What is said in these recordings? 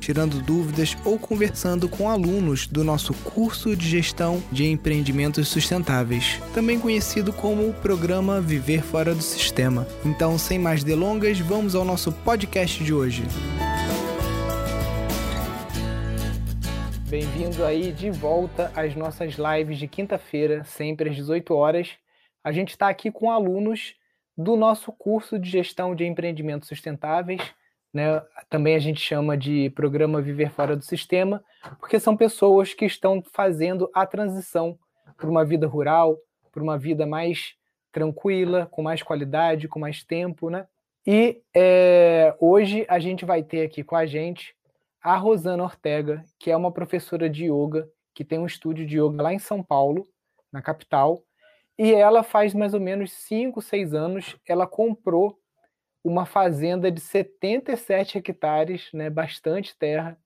tirando dúvidas ou conversando com alunos do nosso curso de gestão de empreendimentos sustentáveis, também conhecido como o programa Viver Fora do Sistema. Então, sem mais delongas, vamos ao nosso podcast de hoje. Bem-vindo aí de volta às nossas lives de quinta-feira, sempre às 18 horas. A gente está aqui com alunos do nosso curso de gestão de empreendimentos sustentáveis né? Também a gente chama de programa Viver Fora do Sistema, porque são pessoas que estão fazendo a transição para uma vida rural, para uma vida mais tranquila, com mais qualidade, com mais tempo, né? E é, hoje a gente vai ter aqui com a gente a Rosana Ortega, que é uma professora de yoga, que tem um estúdio de yoga lá em São Paulo, na capital, e ela faz mais ou menos 5, 6 anos, ela comprou uma fazenda de 77 hectares, né, bastante terra,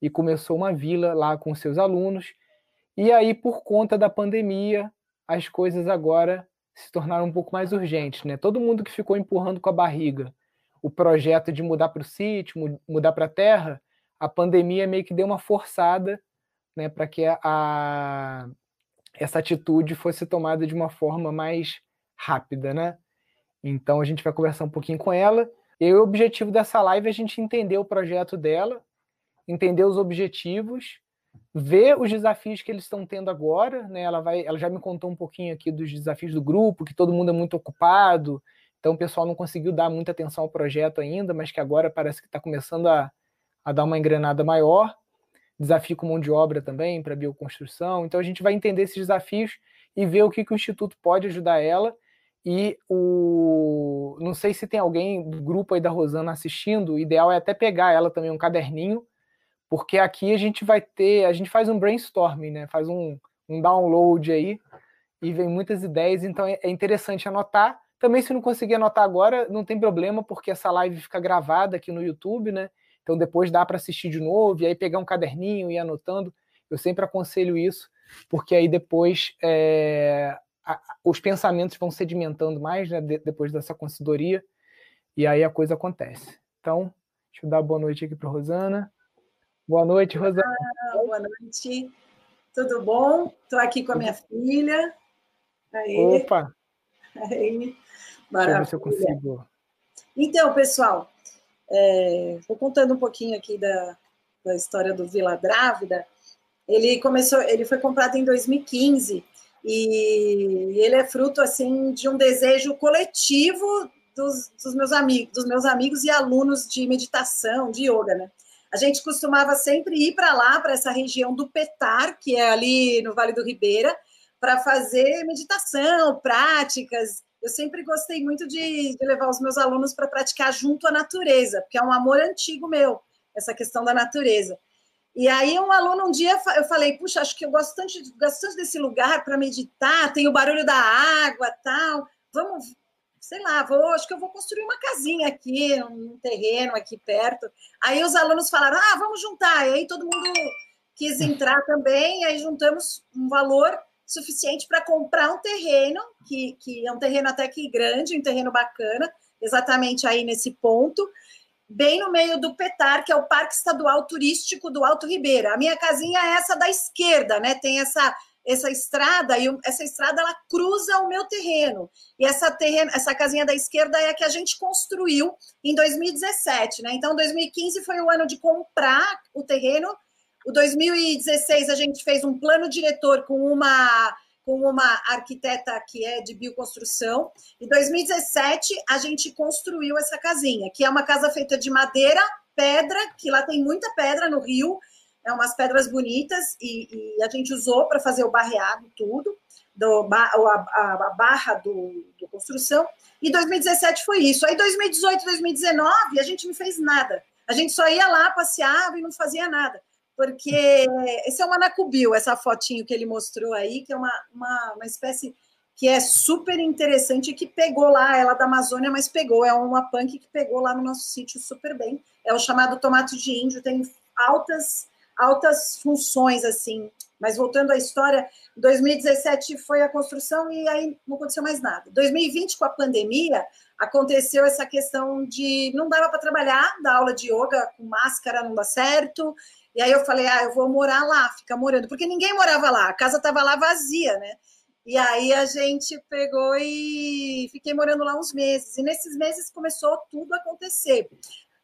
e começou uma vila lá com seus alunos. E aí, por conta da pandemia, as coisas agora se tornaram um pouco mais urgentes. Né? Todo mundo que ficou empurrando com a barriga o projeto de mudar para o sítio, mudar para a terra, a pandemia meio que deu uma forçada né, para que a, essa atitude fosse tomada de uma forma mais rápida. Né? Então a gente vai conversar um pouquinho com ela. E o objetivo dessa live é a gente entender o projeto dela, entender os objetivos, ver os desafios que eles estão tendo agora. Né? Ela, vai, ela já me contou um pouquinho aqui dos desafios do grupo, que todo mundo é muito ocupado, então o pessoal não conseguiu dar muita atenção ao projeto ainda, mas que agora parece que está começando a, a dar uma engrenada maior. Desafio com mão de obra também para bioconstrução. Então a gente vai entender esses desafios e ver o que, que o Instituto pode ajudar ela e o. Não sei se tem alguém do grupo aí da Rosana assistindo. O ideal é até pegar ela também, um caderninho, porque aqui a gente vai ter. A gente faz um brainstorming, né? Faz um, um download aí e vem muitas ideias, então é, é interessante anotar. Também, se não conseguir anotar agora, não tem problema, porque essa live fica gravada aqui no YouTube, né? Então depois dá para assistir de novo e aí pegar um caderninho e ir anotando. Eu sempre aconselho isso, porque aí depois é, a, os pensamentos vão sedimentando mais né, de, depois dessa consultoria, e aí a coisa acontece. Então, deixa eu dar boa noite aqui para Rosana. Boa noite, Rosana. Ah, boa noite. Tudo bom? Estou aqui com a minha filha. Aí. Opa! Aí. Maravilha. Deixa eu ver se eu consigo. Então, pessoal, é, vou contando um pouquinho aqui da, da história do Vila Drávida. Ele começou, ele foi comprado em 2015 e ele é fruto assim de um desejo coletivo dos, dos, meus amigos, dos meus amigos e alunos de meditação, de yoga, né? A gente costumava sempre ir para lá, para essa região do Petar, que é ali no Vale do Ribeira, para fazer meditação, práticas. Eu sempre gostei muito de, de levar os meus alunos para praticar junto à natureza, porque é um amor antigo meu, essa questão da natureza. E aí um aluno um dia eu falei, puxa, acho que eu gosto tanto, gosto tanto desse lugar para meditar, tem o barulho da água, tal. Vamos, sei lá, vou, acho que eu vou construir uma casinha aqui, um terreno aqui perto. Aí os alunos falaram, ah, vamos juntar. E aí todo mundo quis entrar também, e aí juntamos um valor suficiente para comprar um terreno, que, que é um terreno até que grande, um terreno bacana, exatamente aí nesse ponto bem no meio do Petar, que é o Parque Estadual Turístico do Alto Ribeira. A minha casinha é essa da esquerda, né? Tem essa essa estrada e essa estrada ela cruza o meu terreno. E essa terreno, essa casinha da esquerda é a que a gente construiu em 2017, né? Então 2015 foi o ano de comprar o terreno. O 2016 a gente fez um plano diretor com uma com uma arquiteta que é de bioconstrução. Em 2017, a gente construiu essa casinha, que é uma casa feita de madeira, pedra, que lá tem muita pedra no rio, é umas pedras bonitas, e, e a gente usou para fazer o barreado, tudo, do, a, a, a barra do, do construção. E 2017 foi isso. Aí 2018, 2019, a gente não fez nada. A gente só ia lá, passeava e não fazia nada porque esse é o Manacubil, essa fotinho que ele mostrou aí, que é uma, uma, uma espécie que é super interessante, que pegou lá, ela é da Amazônia, mas pegou, é uma punk que pegou lá no nosso sítio super bem. É o chamado tomate de índio, tem altas, altas funções, assim. Mas voltando à história, 2017 foi a construção e aí não aconteceu mais nada. 2020, com a pandemia, aconteceu essa questão de não dava para trabalhar, da aula de yoga com máscara não dá certo. E aí eu falei, ah, eu vou morar lá, fica morando, porque ninguém morava lá, a casa estava lá vazia, né? E aí a gente pegou e fiquei morando lá uns meses. E nesses meses começou tudo a acontecer.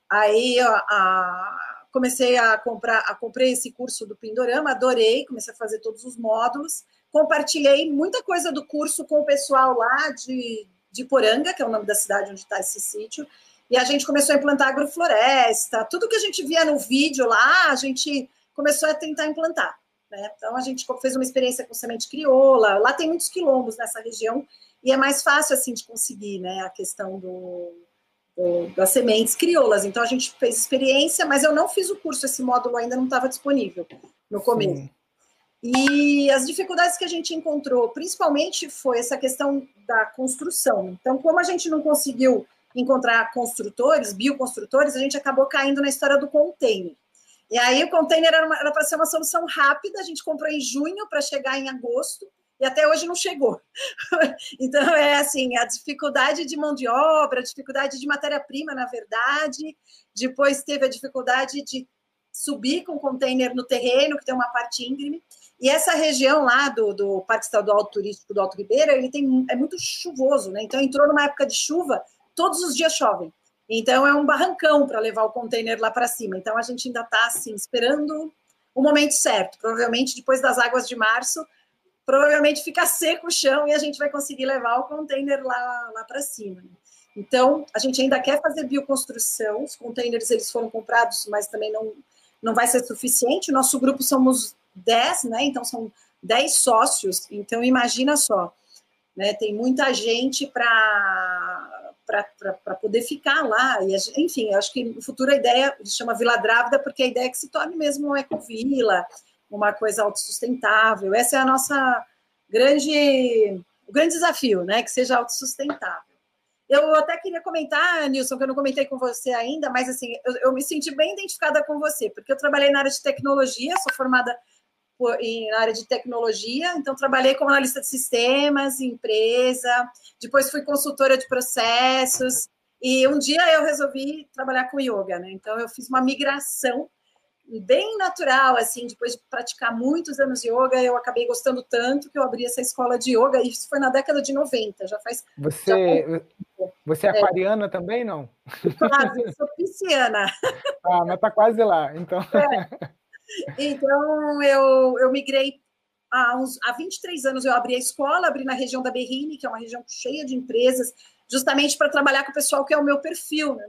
Aí ó, a, comecei a comprar, a comprei esse curso do Pindorama, adorei, comecei a fazer todos os módulos, compartilhei muita coisa do curso com o pessoal lá de, de Poranga, que é o nome da cidade onde está esse sítio, e a gente começou a implantar agrofloresta, tudo que a gente via no vídeo lá, a gente começou a tentar implantar. Né? Então, a gente fez uma experiência com semente crioula. Lá tem muitos quilombos nessa região e é mais fácil assim de conseguir né? a questão do, do, das sementes crioulas. Então, a gente fez experiência, mas eu não fiz o curso, esse módulo ainda não estava disponível no começo. Sim. E as dificuldades que a gente encontrou, principalmente, foi essa questão da construção. Então, como a gente não conseguiu encontrar construtores, bioconstrutores, a gente acabou caindo na história do container. E aí o container era para ser uma solução rápida, a gente comprou em junho para chegar em agosto, e até hoje não chegou. então, é assim, a dificuldade de mão de obra, a dificuldade de matéria-prima, na verdade, depois teve a dificuldade de subir com o container no terreno, que tem uma parte íngreme, e essa região lá do, do Parque Estadual Turístico do Alto Ribeira, ele tem, é muito chuvoso, né? Então, entrou numa época de chuva, todos os dias chovem. Então é um barrancão para levar o container lá para cima. Então a gente ainda está assim esperando o momento certo. Provavelmente depois das águas de março, provavelmente fica seco o chão e a gente vai conseguir levar o container lá, lá para cima. Então a gente ainda quer fazer bioconstrução. Os containers eles foram comprados, mas também não não vai ser suficiente. Nosso grupo somos 10, né? Então são 10 sócios. Então imagina só, né? Tem muita gente para para poder ficar lá. E, enfim, acho que no futuro a ideia chama Vila Drávida, porque a ideia é que se torne mesmo uma ecovila, uma coisa autossustentável. Essa é a nossa grande, o grande desafio, né? Que seja autossustentável. Eu até queria comentar, Nilson, que eu não comentei com você ainda, mas assim, eu, eu me senti bem identificada com você, porque eu trabalhei na área de tecnologia, sou formada na área de tecnologia, então trabalhei como analista de sistemas, empresa, depois fui consultora de processos, e um dia eu resolvi trabalhar com yoga, né? Então eu fiz uma migração bem natural, assim, depois de praticar muitos anos yoga, eu acabei gostando tanto que eu abri essa escola de yoga, e isso foi na década de 90, já faz... Você, já você é, é aquariana também, não? Quase, eu sou pisciana. Ah, mas tá quase lá, então... É. Então, eu, eu migrei há, uns, há 23 anos, eu abri a escola, abri na região da Berrine, que é uma região cheia de empresas, justamente para trabalhar com o pessoal que é o meu perfil, né?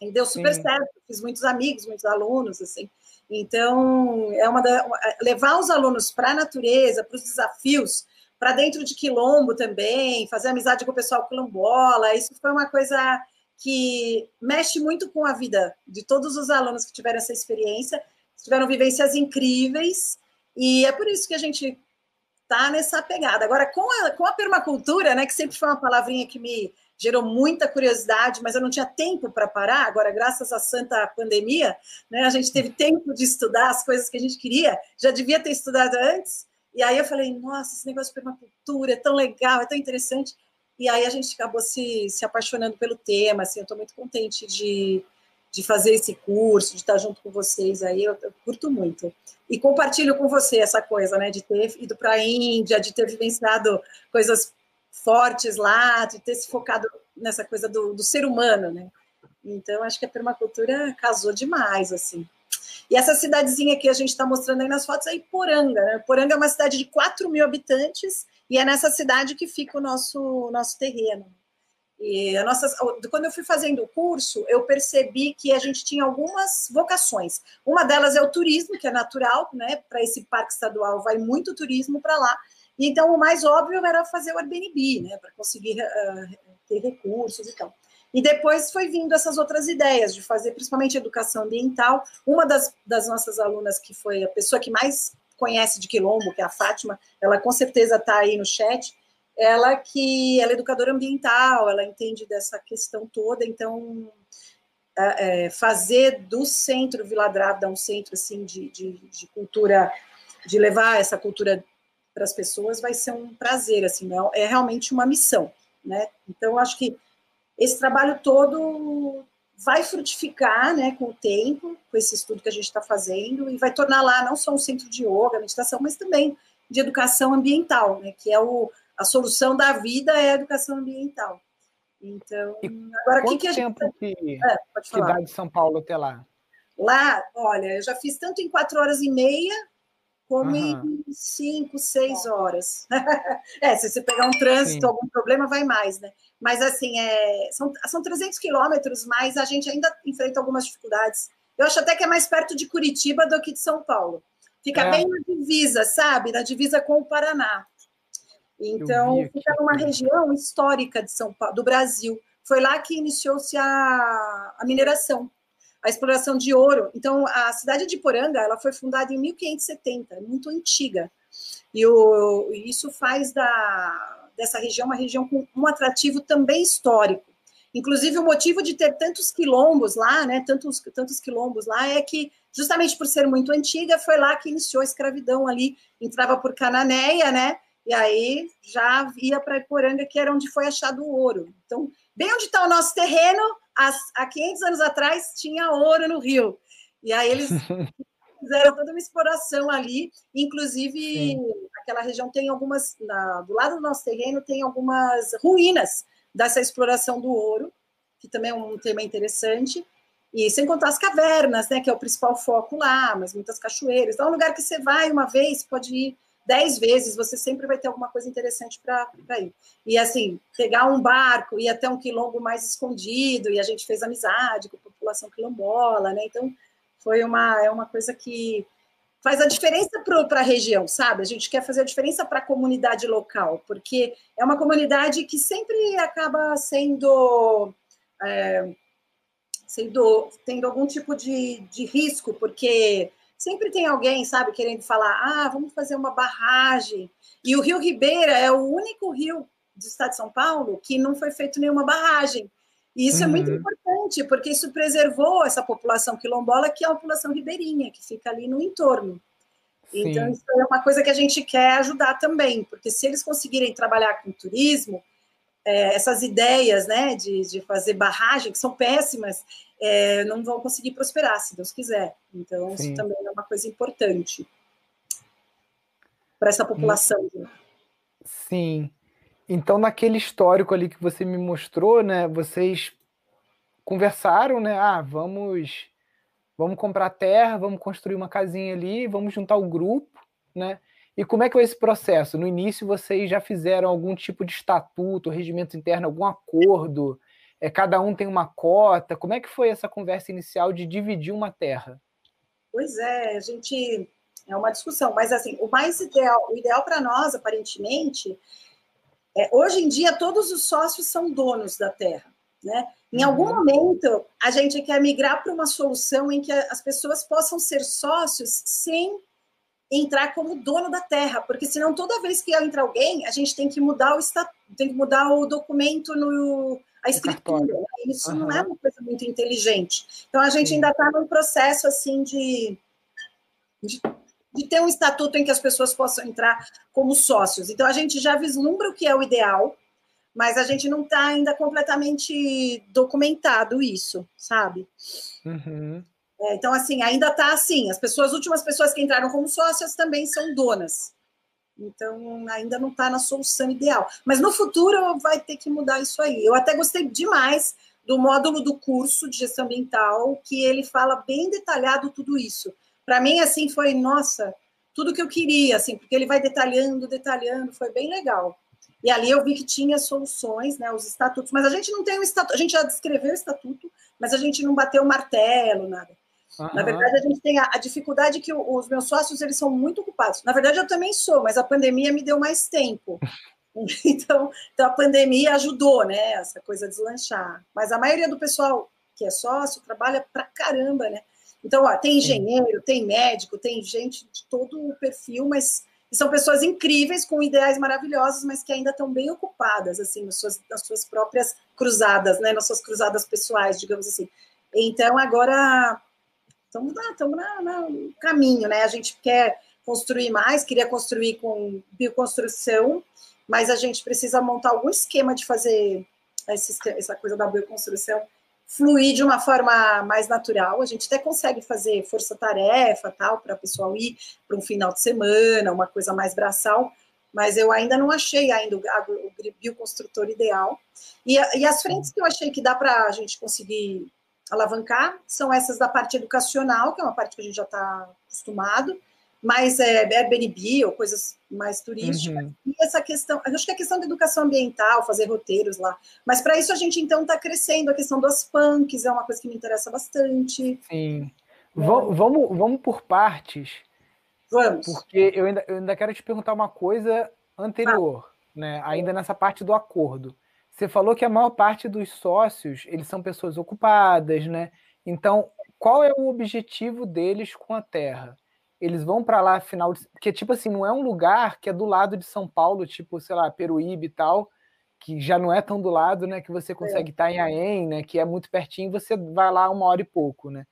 E deu super Sim. certo, fiz muitos amigos, muitos alunos, assim. Então, é uma da, levar os alunos para a natureza, para os desafios, para dentro de quilombo também, fazer amizade com o pessoal quilombola, isso foi uma coisa que mexe muito com a vida de todos os alunos que tiveram essa experiência tiveram vivências incríveis, e é por isso que a gente tá nessa pegada. Agora, com a, com a permacultura, né, que sempre foi uma palavrinha que me gerou muita curiosidade, mas eu não tinha tempo para parar. Agora, graças à santa pandemia, né, a gente teve tempo de estudar as coisas que a gente queria, já devia ter estudado antes. E aí eu falei, nossa, esse negócio de permacultura é tão legal, é tão interessante. E aí a gente acabou se, se apaixonando pelo tema, assim, eu estou muito contente de, de fazer esse curso, de estar junto com vocês aí, eu, eu curto muito. E compartilho com você essa coisa, né, de ter ido para a Índia, de ter vivenciado coisas fortes lá, de ter se focado nessa coisa do, do ser humano, né. Então, acho que a permacultura casou demais, assim. E essa cidadezinha que a gente está mostrando aí nas fotos é Iporanga, né? Iporanga é uma cidade de 4 mil habitantes e é nessa cidade que fica o nosso, nosso terreno. E a nossa, quando eu fui fazendo o curso, eu percebi que a gente tinha algumas vocações. Uma delas é o turismo, que é natural, né? Para esse parque estadual vai muito turismo para lá. Então o mais óbvio era fazer o Airbnb, né? Para conseguir uh, ter recursos e tal. E depois foi vindo essas outras ideias de fazer, principalmente educação ambiental. Uma das, das nossas alunas, que foi a pessoa que mais conhece de Quilombo, que é a Fátima, ela com certeza está aí no chat ela que ela é educadora ambiental, ela entende dessa questão toda, então é, é fazer do centro Vila Drávida um centro assim de, de, de cultura, de levar essa cultura para as pessoas vai ser um prazer, assim, é, é realmente uma missão, né? Então acho que esse trabalho todo vai frutificar, né, com o tempo, com esse estudo que a gente está fazendo e vai tornar lá não só um centro de yoga, meditação, mas também de educação ambiental, né, que é o a solução da vida é a educação ambiental. Então, agora o que, que a gente. tempo que, é, pode falar. cidade de São Paulo até lá? Lá, olha, eu já fiz tanto em quatro horas e meia, como uhum. em cinco, seis horas. é, se você pegar um trânsito, Sim. algum problema, vai mais, né? Mas, assim, é, são, são 300 quilômetros, mas a gente ainda enfrenta algumas dificuldades. Eu acho até que é mais perto de Curitiba do que de São Paulo. Fica é. bem na divisa, sabe? Na divisa com o Paraná. Então, fica numa região histórica de São Paulo, do Brasil. Foi lá que iniciou-se a, a mineração, a exploração de ouro. Então, a cidade de Poranga, ela foi fundada em 1570, é muito antiga. E o, isso faz da, dessa região uma região com um atrativo também histórico. Inclusive, o motivo de ter tantos quilombos lá, né, tantos, tantos quilombos lá, é que, justamente por ser muito antiga, foi lá que iniciou a escravidão ali, entrava por Cananéia, né, e aí já ia para Iporanga, que era onde foi achado o ouro. Então, bem onde está o nosso terreno, há 500 anos atrás tinha ouro no rio. E aí eles fizeram toda uma exploração ali, inclusive Sim. aquela região tem algumas, na, do lado do nosso terreno tem algumas ruínas dessa exploração do ouro, que também é um tema interessante, e sem contar as cavernas, né, que é o principal foco lá, mas muitas cachoeiras. Então é um lugar que você vai uma vez, pode ir dez vezes, você sempre vai ter alguma coisa interessante para ir. E assim, pegar um barco, ir até um quilombo mais escondido, e a gente fez amizade com a população quilombola, né? Então, foi uma, é uma coisa que faz a diferença para a região, sabe? A gente quer fazer a diferença para a comunidade local, porque é uma comunidade que sempre acaba sendo. É, sendo tendo algum tipo de, de risco, porque sempre tem alguém, sabe, querendo falar, ah, vamos fazer uma barragem. E o Rio Ribeira é o único rio do estado de São Paulo que não foi feito nenhuma barragem. E isso uhum. é muito uhum. importante, porque isso preservou essa população quilombola, que é a população ribeirinha, que fica ali no entorno. Sim. Então, isso é uma coisa que a gente quer ajudar também, porque se eles conseguirem trabalhar com turismo, é, essas ideias né, de, de fazer barragem, que são péssimas, é, não vão conseguir prosperar, se Deus quiser. Então, Sim. isso também é uma coisa importante para essa população. Né? Sim. Então, naquele histórico ali que você me mostrou, né, vocês conversaram, né? Ah, vamos, vamos comprar terra, vamos construir uma casinha ali, vamos juntar o grupo, né? E como é que foi esse processo? No início, vocês já fizeram algum tipo de estatuto, regimento interno, algum acordo? É, cada um tem uma cota? Como é que foi essa conversa inicial de dividir uma terra? Pois é, a gente é uma discussão, mas assim, o mais ideal, o ideal para nós, aparentemente, é, hoje em dia todos os sócios são donos da terra, né? Em uhum. algum momento a gente quer migrar para uma solução em que as pessoas possam ser sócios sem entrar como dono da terra, porque senão toda vez que entra alguém, a gente tem que mudar o tem que mudar o documento no a escritura. Né? Isso uhum. não é uma coisa muito inteligente. Então a gente Sim. ainda está num processo assim de, de, de, ter um estatuto em que as pessoas possam entrar como sócios. Então a gente já vislumbra o que é o ideal, mas a gente não está ainda completamente documentado isso, sabe? Uhum. É, então, assim, ainda está assim. As pessoas, as últimas pessoas que entraram como sócias também são donas. Então, ainda não está na solução ideal. Mas no futuro vai ter que mudar isso aí. Eu até gostei demais do módulo do curso de gestão ambiental, que ele fala bem detalhado tudo isso. Para mim, assim, foi, nossa, tudo que eu queria, assim, porque ele vai detalhando, detalhando, foi bem legal. E ali eu vi que tinha soluções, né, os estatutos, mas a gente não tem um estatuto, a gente já descreveu o estatuto, mas a gente não bateu o martelo, nada. Uhum. Na verdade, a gente tem a, a dificuldade que o, os meus sócios eles são muito ocupados. Na verdade, eu também sou, mas a pandemia me deu mais tempo. Então, então a pandemia ajudou, né? Essa coisa a deslanchar. Mas a maioria do pessoal que é sócio trabalha pra caramba, né? Então, ó, tem engenheiro, tem médico, tem gente de todo o perfil, mas são pessoas incríveis, com ideais maravilhosos, mas que ainda estão bem ocupadas, assim, nas suas, nas suas próprias cruzadas, né? Nas suas cruzadas pessoais, digamos assim. Então, agora, estamos no caminho, né? A gente quer construir mais, queria construir com bioconstrução, mas a gente precisa montar algum esquema de fazer essa coisa da bioconstrução fluir de uma forma mais natural. A gente até consegue fazer força-tarefa, tal, para o pessoal ir para um final de semana, uma coisa mais braçal, mas eu ainda não achei ainda o, o bioconstrutor ideal. E, e as frentes que eu achei que dá para a gente conseguir alavancar são essas da parte educacional, que é uma parte que a gente já está acostumado, mais é, Airbnb ou coisas mais turísticas. Uhum. E essa questão, acho que é a questão da educação ambiental, fazer roteiros lá. Mas para isso a gente então está crescendo. A questão dos punks é uma coisa que me interessa bastante. Sim. É. Vamos, vamos por partes. Vamos. Porque eu ainda, eu ainda quero te perguntar uma coisa anterior, ah. né? Ainda nessa parte do acordo. Você falou que a maior parte dos sócios, eles são pessoas ocupadas, né? Então, qual é o objetivo deles com a terra? eles vão para lá final de... porque tipo assim não é um lugar que é do lado de São Paulo tipo sei lá Peruíbe e tal que já não é tão do lado né que você consegue é. estar em Aem né que é muito pertinho você vai lá uma hora e pouco né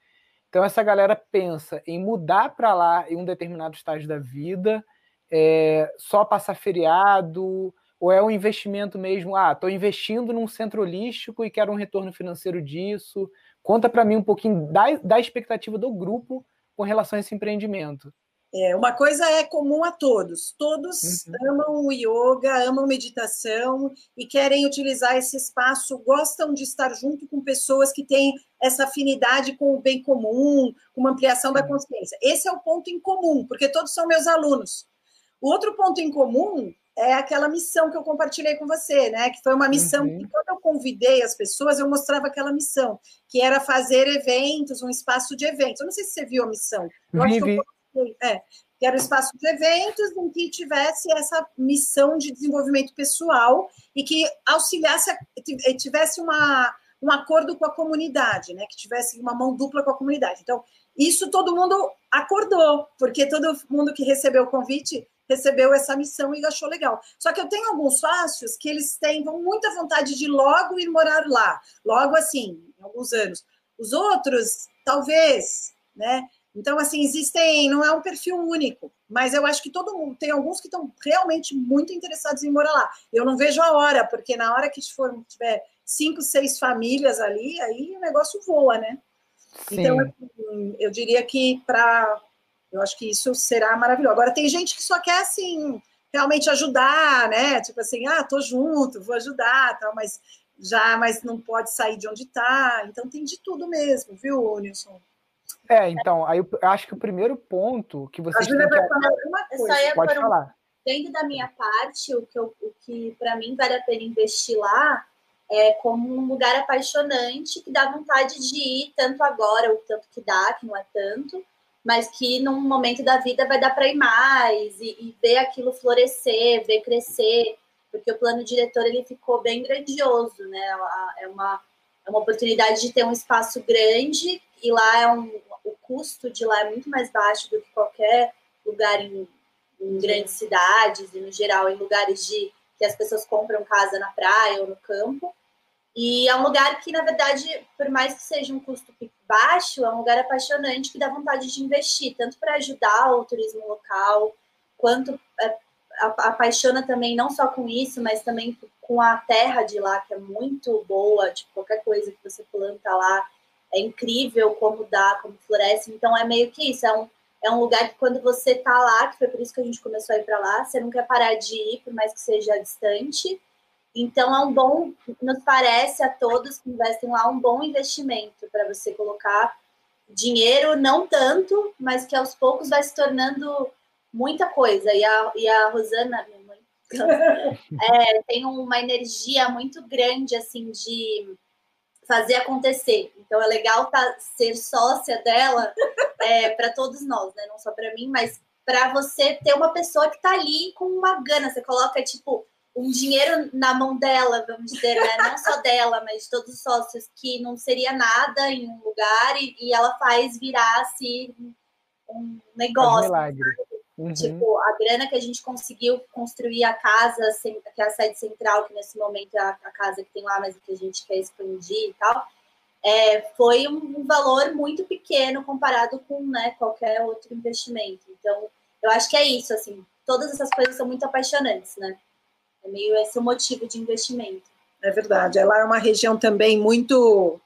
então essa galera pensa em mudar para lá em um determinado estágio da vida é, só passar feriado ou é um investimento mesmo ah estou investindo num centro holístico e quero um retorno financeiro disso conta para mim um pouquinho da, da expectativa do grupo com relação a esse empreendimento? É, uma coisa é comum a todos. Todos uhum. amam o yoga, amam meditação e querem utilizar esse espaço, gostam de estar junto com pessoas que têm essa afinidade com o bem comum, com uma ampliação da consciência. Esse é o ponto em comum, porque todos são meus alunos. O outro ponto em comum é aquela missão que eu compartilhei com você, né? Que foi uma missão uhum. que quando eu convidei as pessoas, eu mostrava aquela missão, que era fazer eventos, um espaço de eventos. Eu não sei se você viu a missão. Eu vi, acho que, eu é, que era um espaço de eventos em que tivesse essa missão de desenvolvimento pessoal e que auxiliasse, tivesse uma, um acordo com a comunidade, né? Que tivesse uma mão dupla com a comunidade. Então, isso todo mundo acordou, porque todo mundo que recebeu o convite recebeu essa missão e achou legal. Só que eu tenho alguns sócios que eles têm muita vontade de logo ir morar lá, logo assim, em alguns anos. Os outros, talvez, né? Então, assim, existem, não é um perfil único, mas eu acho que todo mundo, tem alguns que estão realmente muito interessados em morar lá. Eu não vejo a hora, porque na hora que for, tiver cinco, seis famílias ali, aí o negócio voa, né? Sim. Então, eu diria que para eu acho que isso será maravilhoso. Agora, tem gente que só quer, assim, realmente ajudar, né? Tipo assim, ah, tô junto, vou ajudar, tal, mas já, mas não pode sair de onde está. Então, tem de tudo mesmo, viu, Nilson? É, então, aí eu acho que o primeiro ponto que vocês têm que... Falar coisa. Pode falar. Dentro da minha parte, o que, eu, o que para mim vale a pena investir lá é como um lugar apaixonante que dá vontade de ir tanto agora, ou tanto que dá, que não é tanto, mas que num momento da vida vai dar para ir mais e, e, ver aquilo florescer, ver crescer, porque o plano diretor ele ficou bem grandioso, né? É uma, é uma oportunidade de ter um espaço grande e lá é um, o custo de lá é muito mais baixo do que qualquer lugar em, em grandes cidades e no geral em lugares de que as pessoas compram casa na praia ou no campo. E é um lugar que, na verdade, por mais que seja um custo baixo, é um lugar apaixonante que dá vontade de investir, tanto para ajudar o turismo local, quanto é, apaixona também não só com isso, mas também com a terra de lá, que é muito boa, tipo, qualquer coisa que você planta lá é incrível como dá, como floresce. Então é meio que isso, é um, é um lugar que quando você tá lá, que foi por isso que a gente começou a ir para lá, você não quer parar de ir, por mais que seja distante. Então, é um bom, nos parece a todos que investem lá, um bom investimento para você colocar dinheiro, não tanto, mas que aos poucos vai se tornando muita coisa. E a, e a Rosana, minha mãe, é, tem uma energia muito grande, assim, de fazer acontecer. Então, é legal tá, ser sócia dela é, para todos nós, né? Não só para mim, mas para você ter uma pessoa que está ali com uma gana. Você coloca, tipo, um dinheiro na mão dela, vamos dizer, né? não só dela, mas de todos os sócios, que não seria nada em um lugar e, e ela faz virar assim um negócio. Uhum. Tipo, a grana que a gente conseguiu construir a casa, que é a sede central, que nesse momento é a, a casa que tem lá, mas que a gente quer expandir e tal, é, foi um, um, valor muito pequeno comparado com né, qualquer outro investimento. Então, eu acho que é isso, assim, todas essas coisas são muito apaixonantes, né? É meio esse o motivo de investimento. É verdade. Ela é uma região também muito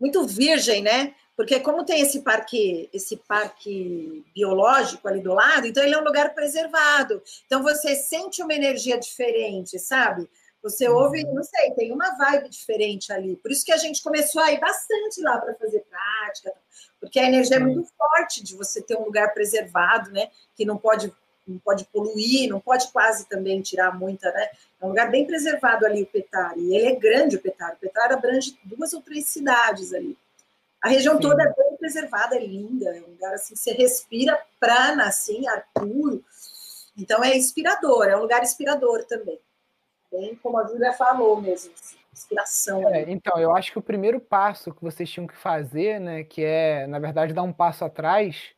muito virgem, né? Porque como tem esse parque, esse parque biológico ali do lado, então ele é um lugar preservado. Então você sente uma energia diferente, sabe? Você ouve, uhum. não sei, tem uma vibe diferente ali. Por isso que a gente começou a ir bastante lá para fazer prática, porque a energia é muito forte de você ter um lugar preservado, né? Que não pode não pode poluir, não pode quase também tirar muita, né? É um lugar bem preservado ali o Petare. E ele é grande o Petare. O Petare abrange duas ou três cidades ali. A região Sim. toda é bem preservada, é linda, é um lugar assim, você respira prana, assim, ar puro. Então é inspirador, é um lugar inspirador também. Bem como a Júlia falou mesmo, assim, inspiração. É, então, eu acho que o primeiro passo que vocês tinham que fazer, né, que é, na verdade, dar um passo atrás,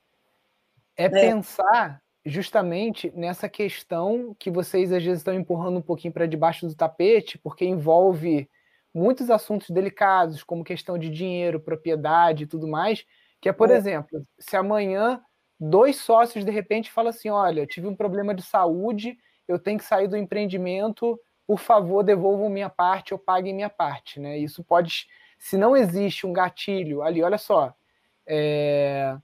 é, é. pensar justamente nessa questão que vocês às vezes estão empurrando um pouquinho para debaixo do tapete, porque envolve muitos assuntos delicados, como questão de dinheiro, propriedade e tudo mais, que é, por é. exemplo, se amanhã dois sócios de repente falam assim, olha, tive um problema de saúde, eu tenho que sair do empreendimento, por favor, devolvam minha parte ou paguem minha parte, né? Isso pode, se não existe um gatilho ali, olha só, é,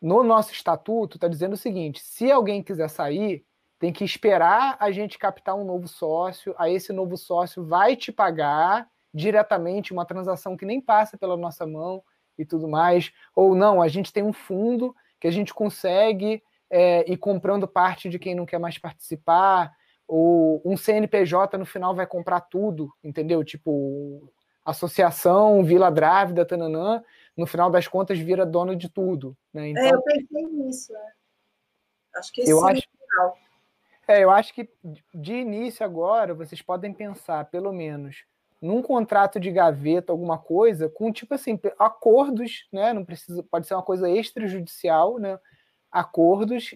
no nosso estatuto está dizendo o seguinte: se alguém quiser sair, tem que esperar a gente captar um novo sócio, aí esse novo sócio vai te pagar diretamente uma transação que nem passa pela nossa mão e tudo mais, ou não, a gente tem um fundo que a gente consegue é, ir comprando parte de quem não quer mais participar, ou um CNPJ no final vai comprar tudo, entendeu? Tipo, associação, Vila Drávida, tananã, no final das contas vira dono de tudo. Né? Então, é, eu pensei nisso. Né? Acho que esse eu é acho, é, eu acho que de início agora vocês podem pensar, pelo menos, num contrato de gaveta, alguma coisa, com tipo assim, acordos, né? Não precisa, pode ser uma coisa extrajudicial, né? Acordos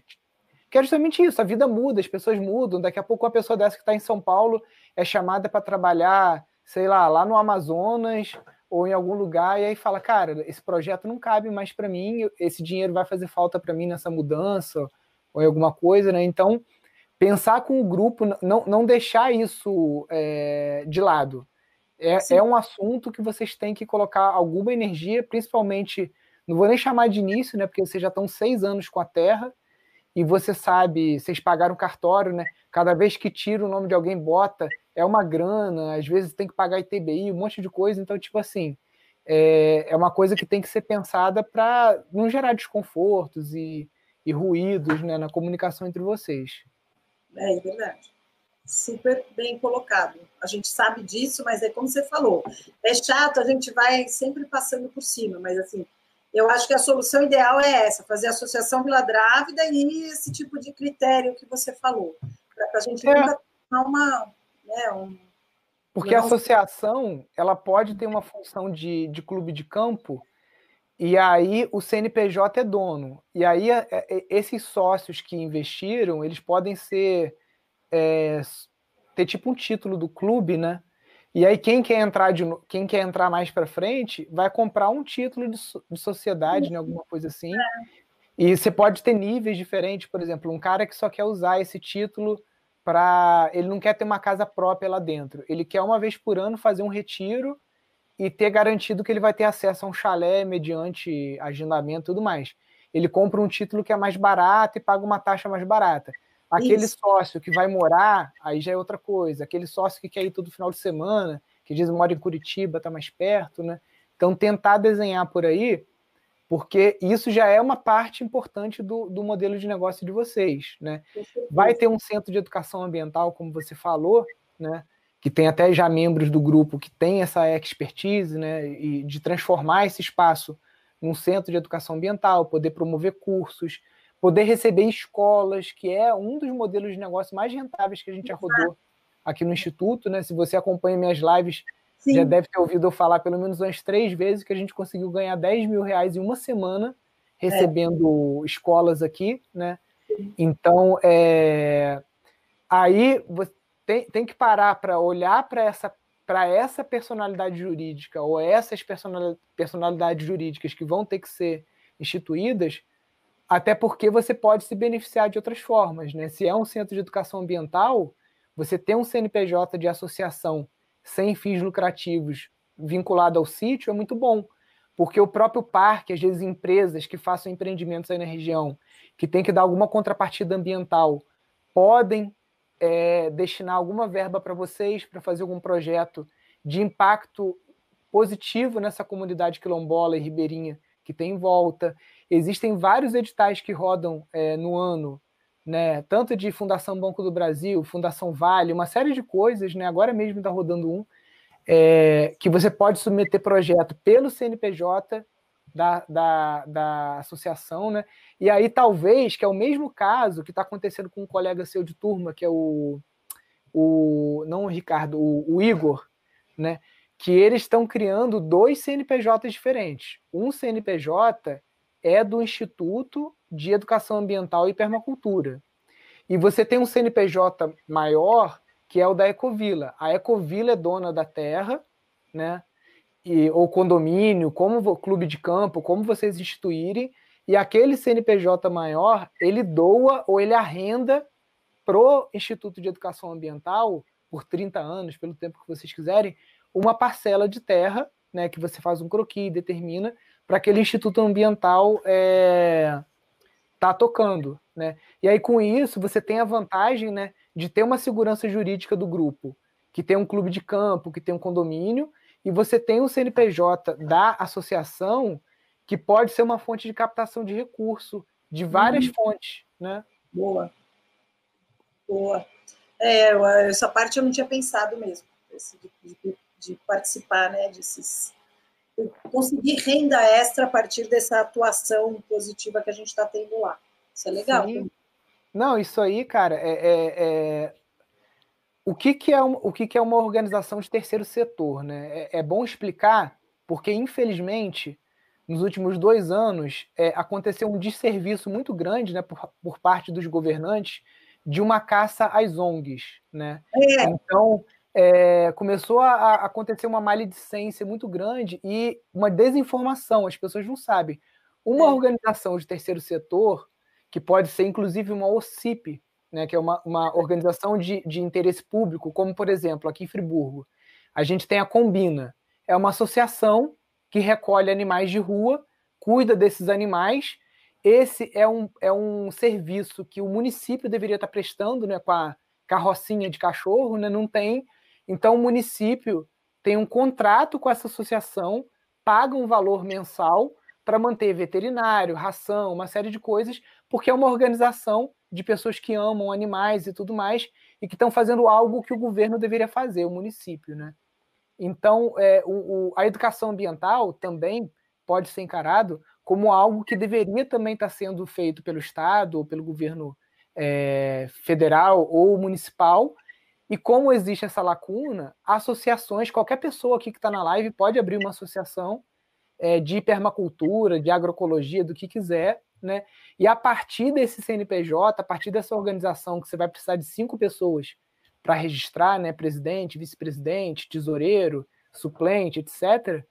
que é justamente isso, a vida muda, as pessoas mudam. Daqui a pouco uma pessoa dessa que está em São Paulo é chamada para trabalhar, sei lá, lá no Amazonas ou em algum lugar, e aí fala, cara, esse projeto não cabe mais para mim, esse dinheiro vai fazer falta para mim nessa mudança ou em alguma coisa, né? Então, pensar com o grupo, não, não deixar isso é, de lado. É, é um assunto que vocês têm que colocar alguma energia, principalmente, não vou nem chamar de início, né? Porque vocês já estão seis anos com a Terra e você sabe, vocês pagaram cartório, né? Cada vez que tira o nome de alguém, bota, é uma grana, às vezes tem que pagar ITBI, um monte de coisa. Então, tipo assim, é, é uma coisa que tem que ser pensada para não gerar desconfortos e, e ruídos né, na comunicação entre vocês. É, é verdade super bem colocado. A gente sabe disso, mas é como você falou, é chato, a gente vai sempre passando por cima, mas assim, eu acho que a solução ideal é essa, fazer associação Vila Drávida e esse tipo de critério que você falou, para a gente é. nunca tomar uma, né, um, porque a associação ela pode ter uma função de, de clube de campo e aí o CNPJ é dono. E aí é, é, esses sócios que investiram, eles podem ser é, ter tipo um título do clube, né? E aí quem quer entrar de, quem quer entrar mais para frente vai comprar um título de, de sociedade, né, alguma coisa assim. É. E você pode ter níveis diferentes, por exemplo, um cara que só quer usar esse título para ele não quer ter uma casa própria lá dentro. Ele quer uma vez por ano fazer um retiro e ter garantido que ele vai ter acesso a um chalé mediante agendamento e tudo mais. Ele compra um título que é mais barato e paga uma taxa mais barata. Aquele Isso. sócio que vai morar, aí já é outra coisa. Aquele sócio que quer ir todo final de semana, que diz mora em Curitiba, está mais perto, né? Então, tentar desenhar por aí, porque isso já é uma parte importante do, do modelo de negócio de vocês, né? Vai ter um centro de educação ambiental, como você falou, né? Que tem até já membros do grupo que tem essa expertise, né? E de transformar esse espaço num centro de educação ambiental, poder promover cursos, poder receber escolas, que é um dos modelos de negócio mais rentáveis que a gente já rodou aqui no Instituto, né? Se você acompanha minhas lives, Sim. já deve ter ouvido eu falar pelo menos umas três vezes que a gente conseguiu ganhar 10 mil reais em uma semana recebendo é. escolas aqui, né? Então, é, aí você tem, tem que parar para olhar para essa para essa personalidade jurídica ou essas personalidades jurídicas que vão ter que ser instituídas, até porque você pode se beneficiar de outras formas. Né? Se é um centro de educação ambiental, você ter um CNPJ de associação sem fins lucrativos vinculado ao sítio é muito bom, porque o próprio parque, às vezes empresas que façam empreendimentos aí na região, que tem que dar alguma contrapartida ambiental, podem é, destinar alguma verba para vocês, para fazer algum projeto de impacto positivo nessa comunidade quilombola e ribeirinha que tem em volta. Existem vários editais que rodam é, no ano, né, tanto de Fundação Banco do Brasil, Fundação Vale, uma série de coisas, né, agora mesmo está rodando um, é, que você pode submeter projeto pelo CNPJ da, da, da associação, né? E aí, talvez, que é o mesmo caso que está acontecendo com um colega seu de turma, que é o, o não o Ricardo, o, o Igor, né? Que eles estão criando dois CNPJs diferentes. Um CNPJ é do Instituto de Educação Ambiental e Permacultura. E você tem um CNPJ maior, que é o da Ecovila. A Ecovila é dona da terra, né? E, ou condomínio, como clube de campo, como vocês instituírem, e aquele CNPJ maior, ele doa ou ele arrenda pro Instituto de Educação Ambiental, por 30 anos, pelo tempo que vocês quiserem, uma parcela de terra, né, que você faz um croquis e determina para aquele Instituto Ambiental é, tá tocando, né? E aí com isso você tem a vantagem, né, de ter uma segurança jurídica do grupo, que tem um clube de campo, que tem um condomínio, e você tem o CNPJ da associação que pode ser uma fonte de captação de recurso de várias uhum. fontes, né? Boa. Boa. É, essa parte eu não tinha pensado mesmo, de, de, de participar, né, desses conseguir renda extra a partir dessa atuação positiva que a gente está tendo lá. Isso é legal. Sim. Não, isso aí, cara, é, é, é... o que, que é um, o que, que é uma organização de terceiro setor, né? É, é bom explicar, porque infelizmente nos últimos dois anos, é, aconteceu um desserviço muito grande né, por, por, parte dos governantes de uma caça às ONGs. Né? É. Então, é, começou a, a, acontecer uma maledicência muito grande e uma desinformação, as pessoas não sabem. Uma é. organização de terceiro setor, que pode ser inclusive uma OCIP, né, que é uma, uma organização de, de interesse público, como, por exemplo, aqui em Friburgo, a gente tem a Combina, é uma associação que recolhe animais de rua, cuida desses animais. Esse é um, é um serviço que o município deveria estar prestando né, com a carrocinha de cachorro, né, não tem. Então, o município tem um contrato com essa associação, paga um valor mensal para manter veterinário, ração, uma série de coisas, porque é uma organização de pessoas que amam animais e tudo mais, e que estão fazendo algo que o governo deveria fazer, o município, né? Então, é, o, o, a educação ambiental também pode ser encarado como algo que deveria também estar sendo feito pelo Estado ou pelo governo é, federal ou municipal. E como existe essa lacuna, associações, qualquer pessoa aqui que está na live pode abrir uma associação é, de permacultura, de agroecologia, do que quiser, né? E a partir desse CNPJ, a partir dessa organização que você vai precisar de cinco pessoas para registrar, né, presidente, vice-presidente, tesoureiro, suplente, etc.,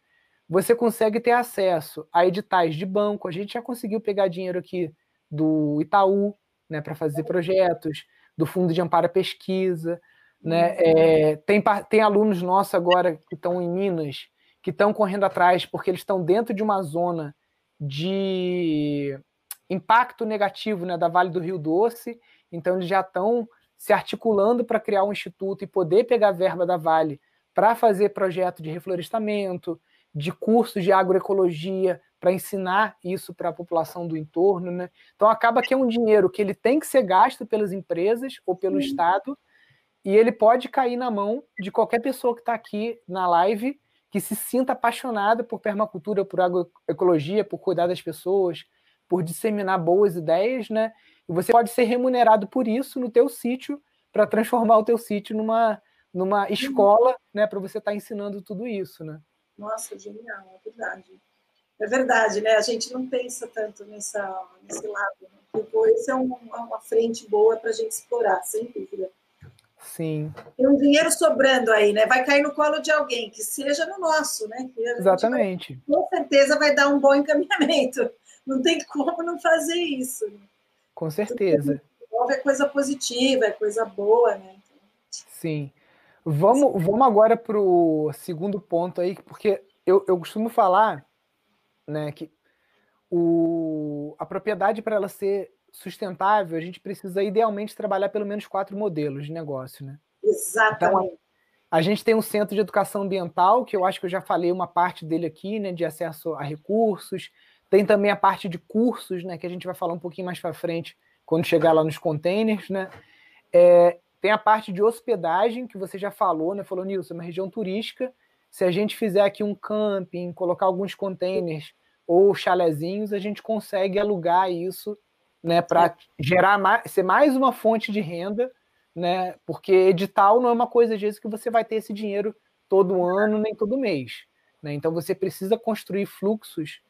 você consegue ter acesso a editais de banco. A gente já conseguiu pegar dinheiro aqui do Itaú, né, para fazer projetos, do Fundo de Amparo à Pesquisa, né? É, tem, tem alunos nossos agora que estão em Minas que estão correndo atrás porque eles estão dentro de uma zona de impacto negativo né, da Vale do Rio Doce, então eles já estão se articulando para criar um instituto e poder pegar verba da Vale para fazer projeto de reflorestamento, de cursos de agroecologia, para ensinar isso para a população do entorno. Né? Então acaba que é um dinheiro que ele tem que ser gasto pelas empresas ou pelo Sim. Estado, e ele pode cair na mão de qualquer pessoa que está aqui na live que se sinta apaixonada por permacultura, por agroecologia, por cuidar das pessoas, por disseminar boas ideias, né? E você pode ser remunerado por isso no teu sítio para transformar o teu sítio numa, numa uhum. escola, né, para você estar tá ensinando tudo isso, né? Nossa, genial, é verdade. É verdade, né? A gente não pensa tanto nessa, nesse lado. Né? Depois é uma frente boa para a gente explorar, sem dúvida. Sim. Tem um dinheiro sobrando aí, né? Vai cair no colo de alguém, que seja no nosso, né? Exatamente. Vai, com certeza vai dar um bom encaminhamento. Não tem como não fazer isso. Com certeza. É coisa positiva, é coisa boa, né? Sim. Vamos, vamos agora para o segundo ponto aí, porque eu, eu costumo falar né, que o, a propriedade, para ela ser sustentável, a gente precisa idealmente trabalhar pelo menos quatro modelos de negócio. Né? Exatamente. Então, a, a gente tem um centro de educação ambiental, que eu acho que eu já falei uma parte dele aqui, né, de acesso a recursos. Tem também a parte de cursos, né, que a gente vai falar um pouquinho mais para frente, quando chegar lá nos containers. Né? É, tem a parte de hospedagem, que você já falou, né? Falou, Nilson, é uma região turística. Se a gente fizer aqui um camping, colocar alguns containers ou chalezinhos, a gente consegue alugar isso, né? Para gerar mais, ser mais uma fonte de renda, né? Porque edital não é uma coisa disso que você vai ter esse dinheiro todo ano, nem todo mês. Né? Então você precisa construir fluxos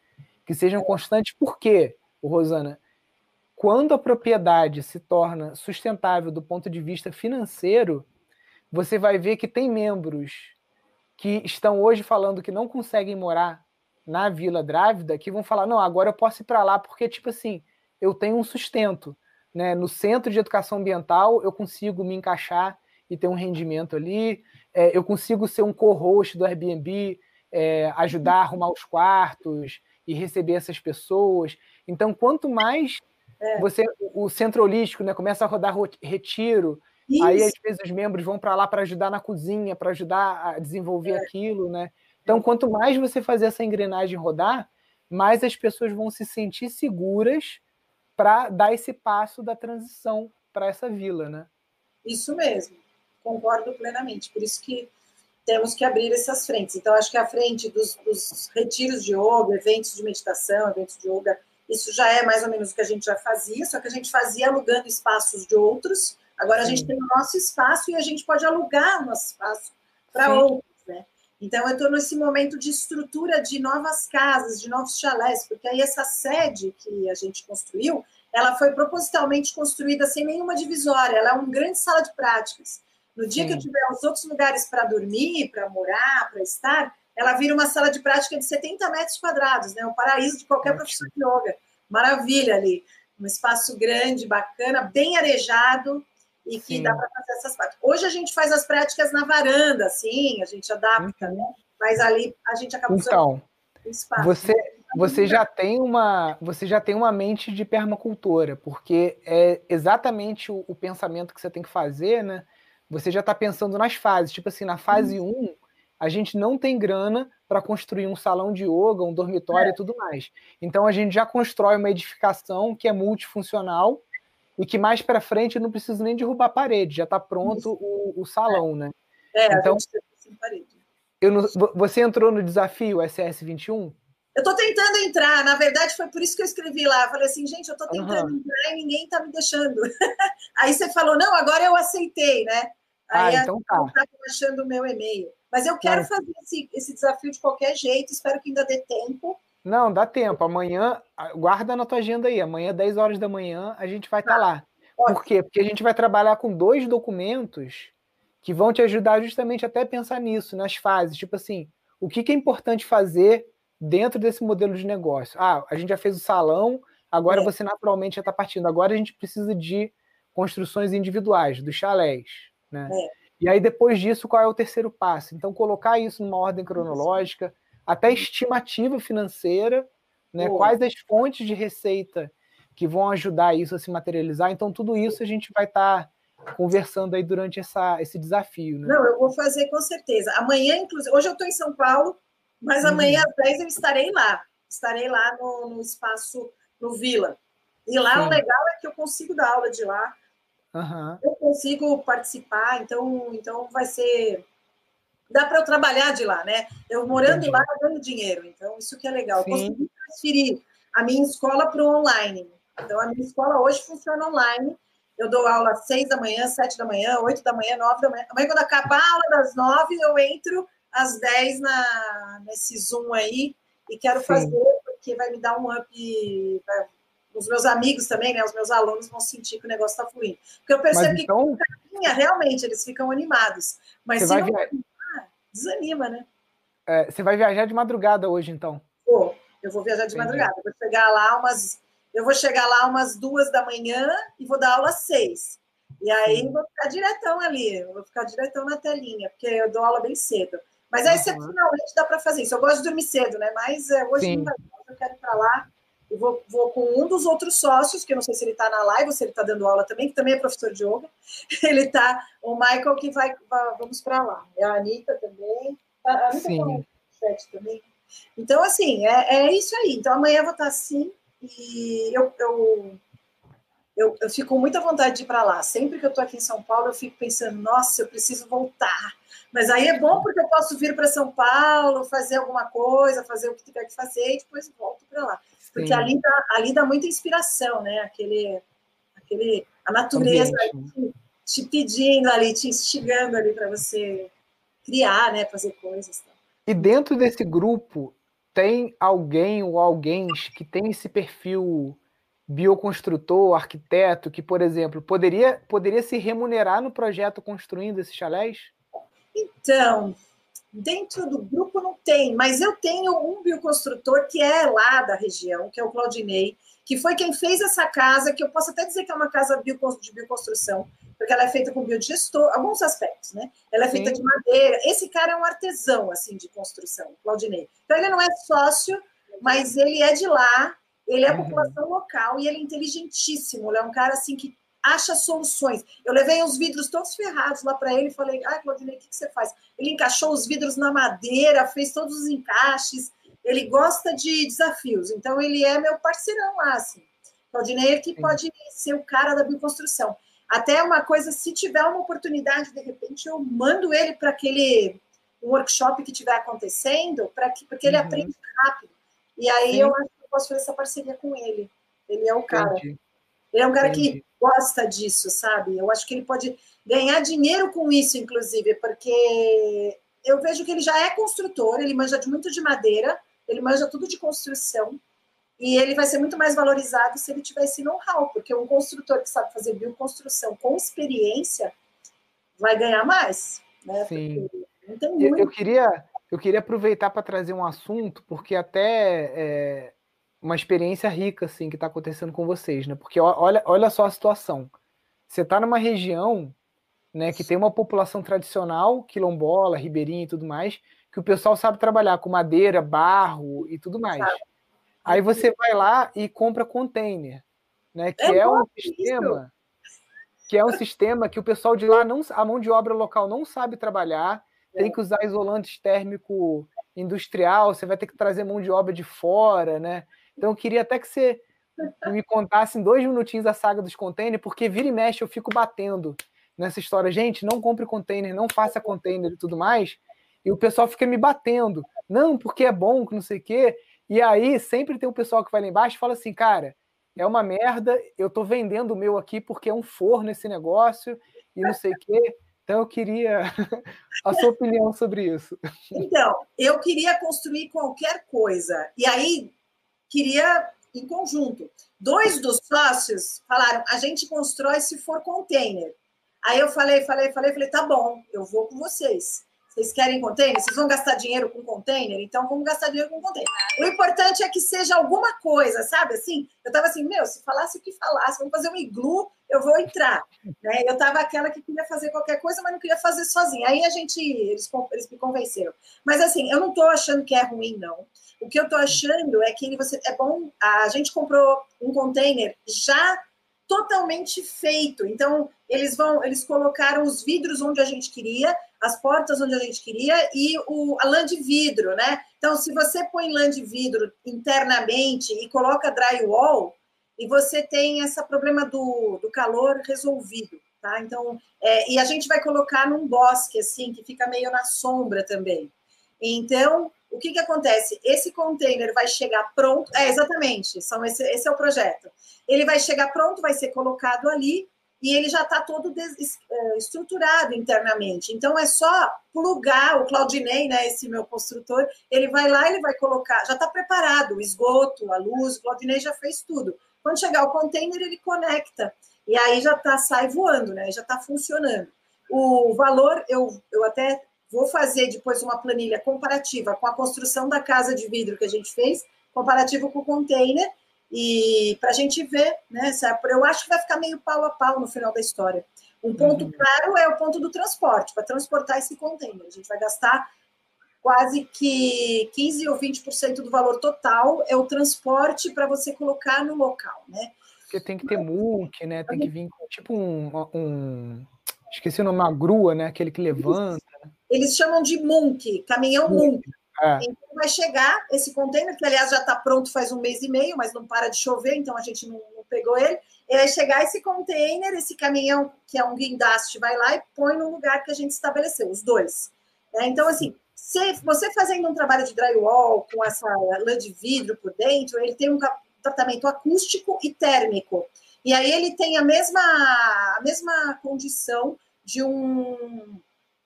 que sejam constantes. Por quê, Rosana? quando a propriedade se torna sustentável do ponto de vista financeiro, você vai ver que tem membros que estão hoje falando que não conseguem morar na Vila Drávida, que vão falar: não, agora eu posso ir para lá porque, tipo assim, eu tenho um sustento. Né? No centro de educação ambiental, eu consigo me encaixar e ter um rendimento ali, é, eu consigo ser um co-host do Airbnb, é, ajudar a arrumar os quartos e receber essas pessoas. Então, quanto mais é. Você, o centro holístico, né, começa a rodar retiro. Isso. Aí, às vezes, os membros vão para lá para ajudar na cozinha, para ajudar a desenvolver é. aquilo, né? Então, quanto mais você fazer essa engrenagem rodar, mais as pessoas vão se sentir seguras para dar esse passo da transição para essa vila, né? Isso mesmo, concordo plenamente. Por isso que temos que abrir essas frentes. Então, acho que a frente dos, dos retiros de yoga, eventos de meditação, eventos de yoga isso já é mais ou menos o que a gente já fazia, só que a gente fazia alugando espaços de outros. Agora Sim. a gente tem o nosso espaço e a gente pode alugar o nosso espaço para outros? Então eu estou nesse momento de estrutura de novas casas, de novos chalés, porque aí essa sede que a gente construiu, ela foi propositalmente construída sem nenhuma divisória, ela é uma grande sala de práticas. No dia Sim. que eu tiver os outros lugares para dormir, para morar, para estar, ela vira uma sala de prática de 70 metros quadrados, né? O paraíso de qualquer professor de yoga. Maravilha ali. Um espaço grande, bacana, bem arejado e que Sim. dá para fazer essas práticas. Hoje a gente faz as práticas na varanda, sim, a gente adapta, né? Mas ali a gente acaba então, espaço. Você, você já tem uma você já tem uma mente de permacultora, porque é exatamente o, o pensamento que você tem que fazer, né? Você já está pensando nas fases, tipo assim, na fase 1, uhum. um, a gente não tem grana para construir um salão de yoga, um dormitório é. e tudo mais. Então a gente já constrói uma edificação que é multifuncional e que mais para frente não precisa nem derrubar a parede, já está pronto o, o, salão, né? É, então, a gente sem parede. Eu não, você entrou no desafio SS21? Eu estou tentando entrar, na verdade foi por isso que eu escrevi lá. Eu falei assim, gente, eu estou tentando uhum. entrar e ninguém está me deixando. Aí você falou, não, agora eu aceitei, né? Ah, Aí ah, então tá. Está achando o meu e-mail. Mas eu quero fazer esse, esse desafio de qualquer jeito, espero que ainda dê tempo. Não, dá tempo. Amanhã, guarda na tua agenda aí. Amanhã, 10 horas da manhã, a gente vai estar tá lá. Por quê? Porque a gente vai trabalhar com dois documentos que vão te ajudar justamente até a pensar nisso, nas fases. Tipo assim, o que, que é importante fazer dentro desse modelo de negócio? Ah, a gente já fez o salão, agora você naturalmente já está partindo. Agora a gente precisa de construções individuais, dos chalés. Né? É. E aí, depois disso, qual é o terceiro passo? Então, colocar isso numa ordem cronológica, até estimativa financeira, né? quais as fontes de receita que vão ajudar isso a se materializar. Então, tudo isso a gente vai estar tá conversando aí durante essa, esse desafio. Né? Não, eu vou fazer com certeza. Amanhã, inclusive, hoje eu estou em São Paulo, mas uhum. amanhã às 10 eu estarei lá. Estarei lá no, no espaço, no Vila. E lá Sim. o legal é que eu consigo dar aula de lá Uhum. Eu consigo participar, então, então vai ser. Dá para eu trabalhar de lá, né? Eu morando Entendi. lá, eu ganho dinheiro, então isso que é legal. Sim. Eu consegui transferir a minha escola para o online. Então, a minha escola hoje funciona online. Eu dou aula às seis da manhã, sete da manhã, oito da manhã, nove da manhã. Amanhã, quando acabar a aula das nove, eu entro às dez na, nesse Zoom aí e quero Sim. fazer, porque vai me dar um up, os meus amigos também, né? Os meus alunos vão sentir que o negócio está fluindo. Porque eu percebo então... que realmente eles ficam animados. Mas se não via... desanima, né? É, você vai viajar de madrugada hoje, então? Vou, eu vou viajar de Entendi. madrugada. Vou chegar lá umas. Eu vou chegar lá umas duas da manhã e vou dar aula às seis. E aí Sim. vou ficar diretão ali, vou ficar diretão na telinha, porque eu dou aula bem cedo. Mas aí, excepcionalmente, dá para fazer isso. Eu gosto de dormir cedo, né? Mas é, hoje Sim. não vai, eu quero ir para lá. Eu vou, vou, com um dos outros sócios, que eu não sei se ele está na live ou se ele está dando aula também, que também é professor de yoga. Ele está, o Michael, que vai, vamos para lá. É a Anitta também. A Anitta Sim. chat também. Então, assim, é, é isso aí. Então, amanhã eu vou estar assim. E eu, eu eu, eu fico com muita vontade de ir para lá. Sempre que eu estou aqui em São Paulo, eu fico pensando, nossa, eu preciso voltar. Mas aí é bom porque eu posso vir para São Paulo, fazer alguma coisa, fazer o que tiver que fazer e depois volto para lá. Porque ali dá, ali dá muita inspiração, né? Aquele, aquele, a natureza te, te, pedindo ali, te instigando ali para você criar, né? Fazer coisas. Tá? E dentro desse grupo tem alguém ou alguém que tem esse perfil bioconstrutor, arquiteto, que, por exemplo, poderia, poderia se remunerar no projeto construindo esses chalés? Então, dentro do grupo não tem, mas eu tenho um bioconstrutor que é lá da região, que é o Claudinei, que foi quem fez essa casa, que eu posso até dizer que é uma casa de bioconstrução, porque ela é feita com biodigestor, alguns aspectos, né? Ela é feita Sim. de madeira. Esse cara é um artesão, assim, de construção, Claudinei. Então, ele não é sócio, mas ele é de lá, ele é a uhum. população local e ele é inteligentíssimo. Ele é um cara assim que acha soluções. Eu levei os vidros todos ferrados lá para ele e falei: Ah, Claudinei, o que, que você faz? Ele encaixou os vidros na madeira, fez todos os encaixes. Ele gosta de desafios, então ele é meu parceirão lá. Assim. Claudinei é que pode ser o cara da bioconstrução. Até uma coisa, se tiver uma oportunidade, de repente, eu mando ele para aquele workshop que estiver acontecendo, para que, porque ele uhum. aprende rápido. E aí Sim. eu acho posso fazer essa parceria com ele. Ele é o cara. Entendi. Ele é um cara Entendi. que gosta disso, sabe? Eu acho que ele pode ganhar dinheiro com isso, inclusive, porque eu vejo que ele já é construtor, ele manja muito de madeira, ele manja tudo de construção, e ele vai ser muito mais valorizado se ele tiver esse know-how, porque um construtor que sabe fazer bioconstrução com experiência vai ganhar mais, né? Sim. Eu, eu, queria, eu queria aproveitar para trazer um assunto, porque até é, uma experiência rica assim que está acontecendo com vocês, né? Porque olha, olha só a situação. Você está numa região, né, que tem uma população tradicional, quilombola, ribeirinha e tudo mais, que o pessoal sabe trabalhar com madeira, barro e tudo mais. Aí você vai lá e compra container, né? Que é, é um sistema que é um sistema que o pessoal de lá não, a mão de obra local não sabe trabalhar, é. tem que usar isolante térmico industrial, você vai ter que trazer mão de obra de fora, né? Então eu queria até que você me contasse em dois minutinhos a saga dos containers, porque vira e mexe eu fico batendo nessa história. Gente, não compre container, não faça container e tudo mais. E o pessoal fica me batendo. Não, porque é bom, que não sei o quê. E aí sempre tem o um pessoal que vai lá embaixo e fala assim, cara, é uma merda, eu tô vendendo o meu aqui porque é um forno esse negócio e não sei o quê. Então eu queria a sua opinião sobre isso. Então, eu queria construir qualquer coisa. E aí queria em conjunto. Dois dos sócios falaram: a gente constrói se for container. Aí eu falei, falei, falei, falei, tá bom, eu vou com vocês. Vocês querem container? Vocês vão gastar dinheiro com container? Então vamos gastar dinheiro com container. O importante é que seja alguma coisa, sabe? Assim, eu tava assim, meu, se falasse o que falasse, vamos fazer um iglu, eu vou entrar. Né? Eu tava aquela que queria fazer qualquer coisa, mas não queria fazer sozinha. Aí a gente, eles, eles me convenceram. Mas assim, eu não tô achando que é ruim, não. O que eu estou achando é que você é bom. A gente comprou um container já totalmente feito. Então, eles vão, eles colocaram os vidros onde a gente queria, as portas onde a gente queria e o, a lã de vidro, né? Então, se você põe lã de vidro internamente e coloca drywall, e você tem esse problema do, do calor resolvido, tá? Então, é, e a gente vai colocar num bosque, assim, que fica meio na sombra também. Então, o que, que acontece? Esse container vai chegar pronto. É, exatamente, são esse, esse é o projeto. Ele vai chegar pronto, vai ser colocado ali e ele já está todo des, é, estruturado internamente. Então é só plugar o Claudinei, né, esse meu construtor, ele vai lá, ele vai colocar, já está preparado o esgoto, a luz, o Claudinei já fez tudo. Quando chegar o container, ele conecta. E aí já tá, sai voando, né? Já está funcionando. O valor, eu, eu até vou fazer depois uma planilha comparativa com a construção da casa de vidro que a gente fez, comparativo com o container, e para a gente ver, né? Eu acho que vai ficar meio pau a pau no final da história. Um ponto uhum. claro é o ponto do transporte, para transportar esse container. A gente vai gastar quase que 15 ou 20% do valor total é o transporte para você colocar no local, né? Porque tem que ter MOOC, né? Tem que vir com tipo um, um, Esqueci o nome, uma grua, né? Aquele que levanta. Eles chamam de MUNC, caminhão MUNC. É. Então vai chegar esse container, que aliás já está pronto faz um mês e meio, mas não para de chover, então a gente não, não pegou ele. E vai chegar esse container, esse caminhão, que é um guindaste, vai lá e põe no lugar que a gente estabeleceu, os dois. É, então, assim, se você fazendo um trabalho de drywall com essa lã de vidro por dentro, ele tem um tratamento acústico e térmico. E aí ele tem a mesma, a mesma condição de um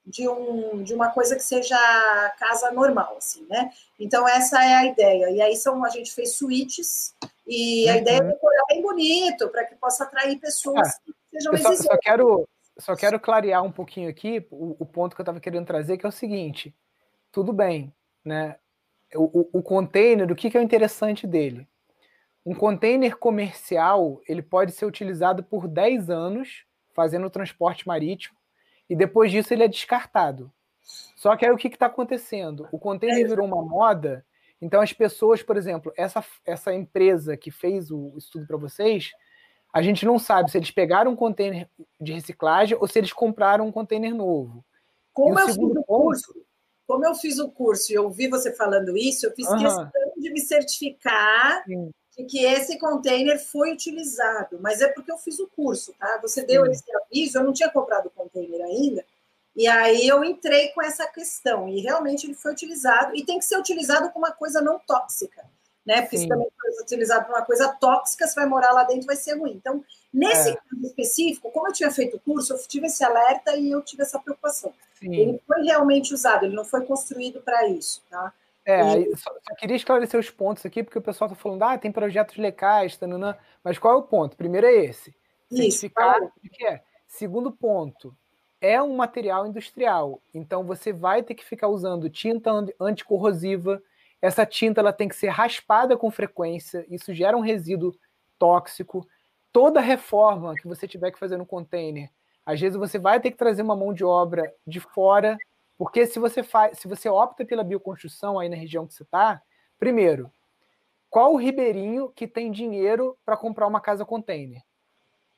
de, um, de uma coisa que seja casa normal, assim, né? Então, essa é a ideia. E aí são, a gente fez suítes, e a uhum. ideia é decorar bem bonito, para que possa atrair pessoas é. que sejam só, só, quero, só quero clarear um pouquinho aqui o, o ponto que eu estava querendo trazer, que é o seguinte: tudo bem, né? O, o, o container, o que, que é o interessante dele? Um container comercial ele pode ser utilizado por 10 anos fazendo transporte marítimo e depois disso ele é descartado. Só que aí o que está acontecendo? O container virou uma moda, então as pessoas, por exemplo, essa, essa empresa que fez o estudo para vocês, a gente não sabe se eles pegaram um container de reciclagem ou se eles compraram um container novo. Como fiz o ponto... curso, como eu fiz o curso e eu ouvi você falando isso, eu fiz uhum. questão de me certificar Sim de que esse container foi utilizado, mas é porque eu fiz o curso, tá? Você deu Sim. esse aviso, eu não tinha comprado o container ainda, e aí eu entrei com essa questão, e realmente ele foi utilizado, e tem que ser utilizado com uma coisa não tóxica, né? Porque Sim. se também for utilizado para uma coisa tóxica, você vai morar lá dentro, vai ser ruim. Então, nesse é. caso específico, como eu tinha feito o curso, eu tive esse alerta e eu tive essa preocupação. Sim. Ele foi realmente usado, ele não foi construído para isso, tá? É, e... só, só, queria esclarecer os pontos aqui, porque o pessoal está falando, ah, tem projetos lecais, tanana, mas qual é o ponto? Primeiro é esse. Certificar o que é. Segundo ponto, é um material industrial, então você vai ter que ficar usando tinta anticorrosiva. Essa tinta ela tem que ser raspada com frequência, isso gera um resíduo tóxico. Toda reforma que você tiver que fazer no container, às vezes você vai ter que trazer uma mão de obra de fora porque se você faz, se você opta pela bioconstrução aí na região que você está, primeiro, qual o ribeirinho que tem dinheiro para comprar uma casa container?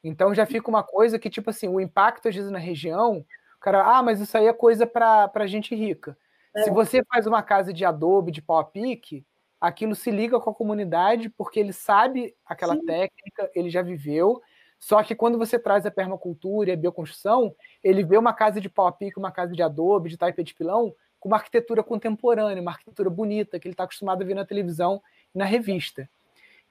Então já fica uma coisa que, tipo assim, o impacto às vezes na região, o cara, ah, mas isso aí é coisa para gente rica. É. Se você faz uma casa de adobe, de pau a pique, aquilo se liga com a comunidade porque ele sabe aquela Sim. técnica, ele já viveu, só que quando você traz a permacultura e a bioconstrução, ele vê uma casa de pau a pico, uma casa de adobe, de taipa de pilão, com uma arquitetura contemporânea, uma arquitetura bonita, que ele está acostumado a ver na televisão e na revista.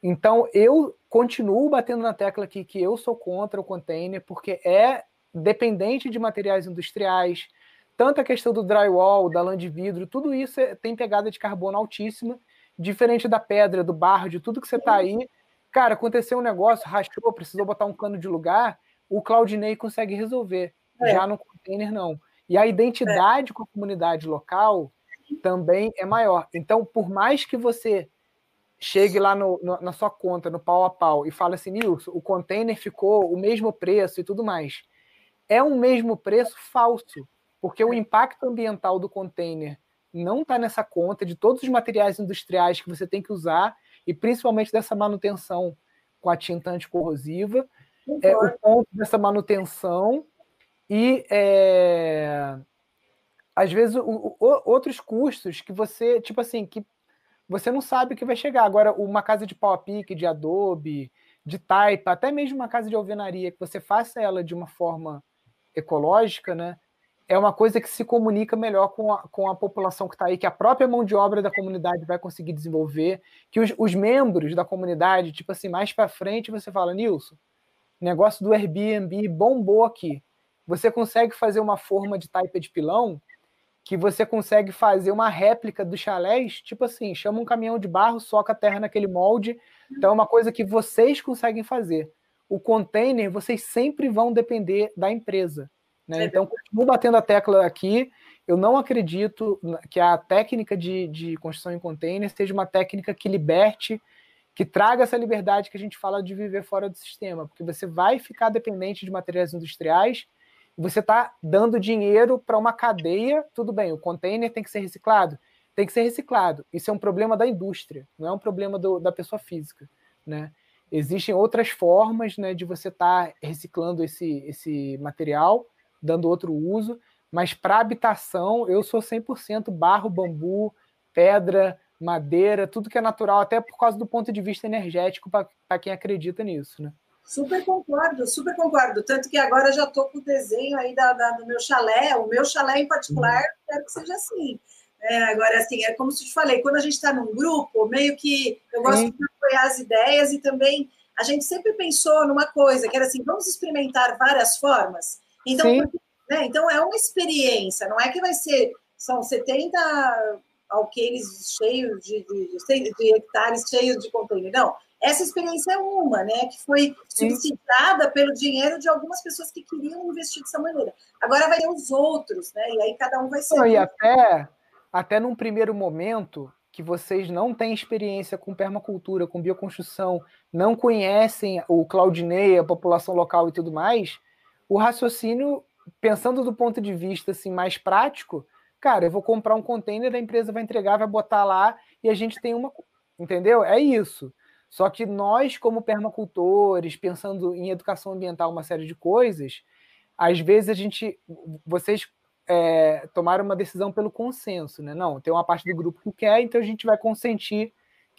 Então, eu continuo batendo na tecla aqui que eu sou contra o container, porque é dependente de materiais industriais, tanto a questão do drywall, da lã de vidro, tudo isso é, tem pegada de carbono altíssima, diferente da pedra, do barro, de tudo que você está aí Cara, aconteceu um negócio, rachou, precisou botar um cano de lugar, o Claudinei consegue resolver. É. Já no container, não. E a identidade é. com a comunidade local também é maior. Então, por mais que você chegue lá no, no, na sua conta, no pau a pau, e fale assim, Nilson, o container ficou o mesmo preço e tudo mais. É um mesmo preço falso, porque o impacto ambiental do container não está nessa conta de todos os materiais industriais que você tem que usar e principalmente dessa manutenção com a tinta anticorrosiva, é, o ponto dessa manutenção e é, às vezes o, o, outros custos que você, tipo assim, que você não sabe que vai chegar. Agora, uma casa de pau a pique, de adobe, de taipa, até mesmo uma casa de alvenaria, que você faça ela de uma forma ecológica, né? É uma coisa que se comunica melhor com a, com a população que está aí, que a própria mão de obra da comunidade vai conseguir desenvolver, que os, os membros da comunidade, tipo assim, mais para frente você fala, Nilson, negócio do Airbnb bombou aqui. Você consegue fazer uma forma de taipa de pilão que você consegue fazer uma réplica dos chalés, tipo assim, chama um caminhão de barro, soca a terra naquele molde. Então é uma coisa que vocês conseguem fazer. O container, vocês sempre vão depender da empresa. Né? É então, continuo batendo a tecla aqui. Eu não acredito que a técnica de, de construção em container seja uma técnica que liberte, que traga essa liberdade que a gente fala de viver fora do sistema, porque você vai ficar dependente de materiais industriais você está dando dinheiro para uma cadeia, tudo bem, o container tem que ser reciclado, tem que ser reciclado. Isso é um problema da indústria, não é um problema do, da pessoa física, né? Existem outras formas né, de você estar tá reciclando esse, esse material, dando outro uso, mas para habitação eu sou 100% barro, bambu, pedra, madeira, tudo que é natural, até por causa do ponto de vista energético para quem acredita nisso, né? Super concordo, super concordo. Tanto que agora já estou com o desenho aí da, da, do meu chalé, o meu chalé em particular, uhum. quero que seja assim. É, agora, assim, é como se eu te falei, quando a gente está num grupo, meio que eu gosto de apoiar as ideias e também a gente sempre pensou numa coisa, que era assim, vamos experimentar várias formas. Então, né, então é uma experiência, não é que vai ser, são 70 alqueires cheios de, de, de hectares cheios de container, não essa experiência é uma, né, que foi suscitada pelo dinheiro de algumas pessoas que queriam investir dessa maneira. Agora vai ter os outros, né, e aí cada um vai ser. E até, até num primeiro momento que vocês não têm experiência com permacultura, com bioconstrução, não conhecem o Claudinei, a população local e tudo mais, o raciocínio, pensando do ponto de vista assim, mais prático, cara, eu vou comprar um container, a empresa vai entregar, vai botar lá e a gente tem uma. Entendeu? É isso. Só que nós, como permacultores, pensando em educação ambiental, uma série de coisas, às vezes a gente, vocês é, tomaram uma decisão pelo consenso, né? Não, tem uma parte do grupo que quer, então a gente vai consentir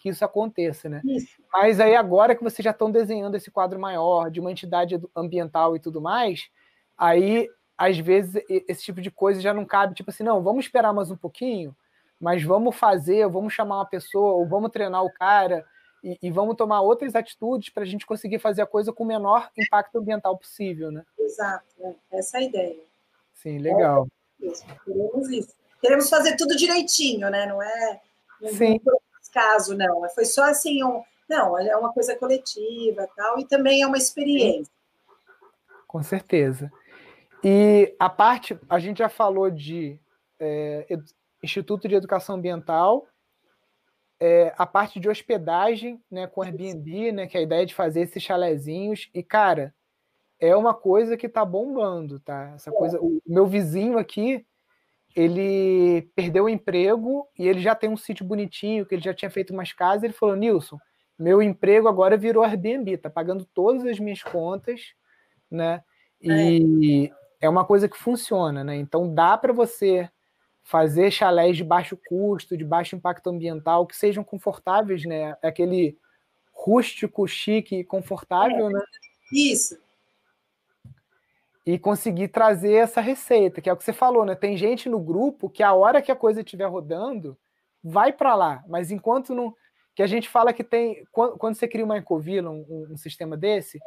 que isso aconteça, né? Isso. Mas aí agora que vocês já estão desenhando esse quadro maior de uma entidade ambiental e tudo mais, aí às vezes esse tipo de coisa já não cabe, tipo assim, não, vamos esperar mais um pouquinho, mas vamos fazer, vamos chamar uma pessoa, ou vamos treinar o cara, e, e vamos tomar outras atitudes para a gente conseguir fazer a coisa com o menor impacto ambiental possível, né? Exato, é. essa é a ideia. Sim, legal. É isso. Queremos isso. Queremos fazer tudo direitinho, né? Não é Sim. Caso, não. Foi só assim, um, não, é uma coisa coletiva tal, e também é uma experiência. Com certeza. E a parte, a gente já falou de é, Instituto de Educação Ambiental, é, a parte de hospedagem, né, com Airbnb, né, que é a ideia de fazer esses chalezinhos. E, cara, é uma coisa que tá bombando, tá? Essa coisa. O meu vizinho aqui, ele perdeu o emprego e ele já tem um sítio bonitinho, que ele já tinha feito umas casas. Ele falou: Nilson, meu emprego agora virou Airbnb, tá pagando todas as minhas contas, né? E é, é uma coisa que funciona, né? Então dá para você fazer chalés de baixo custo, de baixo impacto ambiental, que sejam confortáveis, né? É aquele rústico, chique e confortável, é, né? Isso. E conseguir trazer essa receita, que é o que você falou, né? Tem gente no grupo que a hora que a coisa estiver rodando, vai para lá, mas enquanto não. Que a gente fala que tem. Quando, quando você cria uma Ecovila, um, um sistema desse,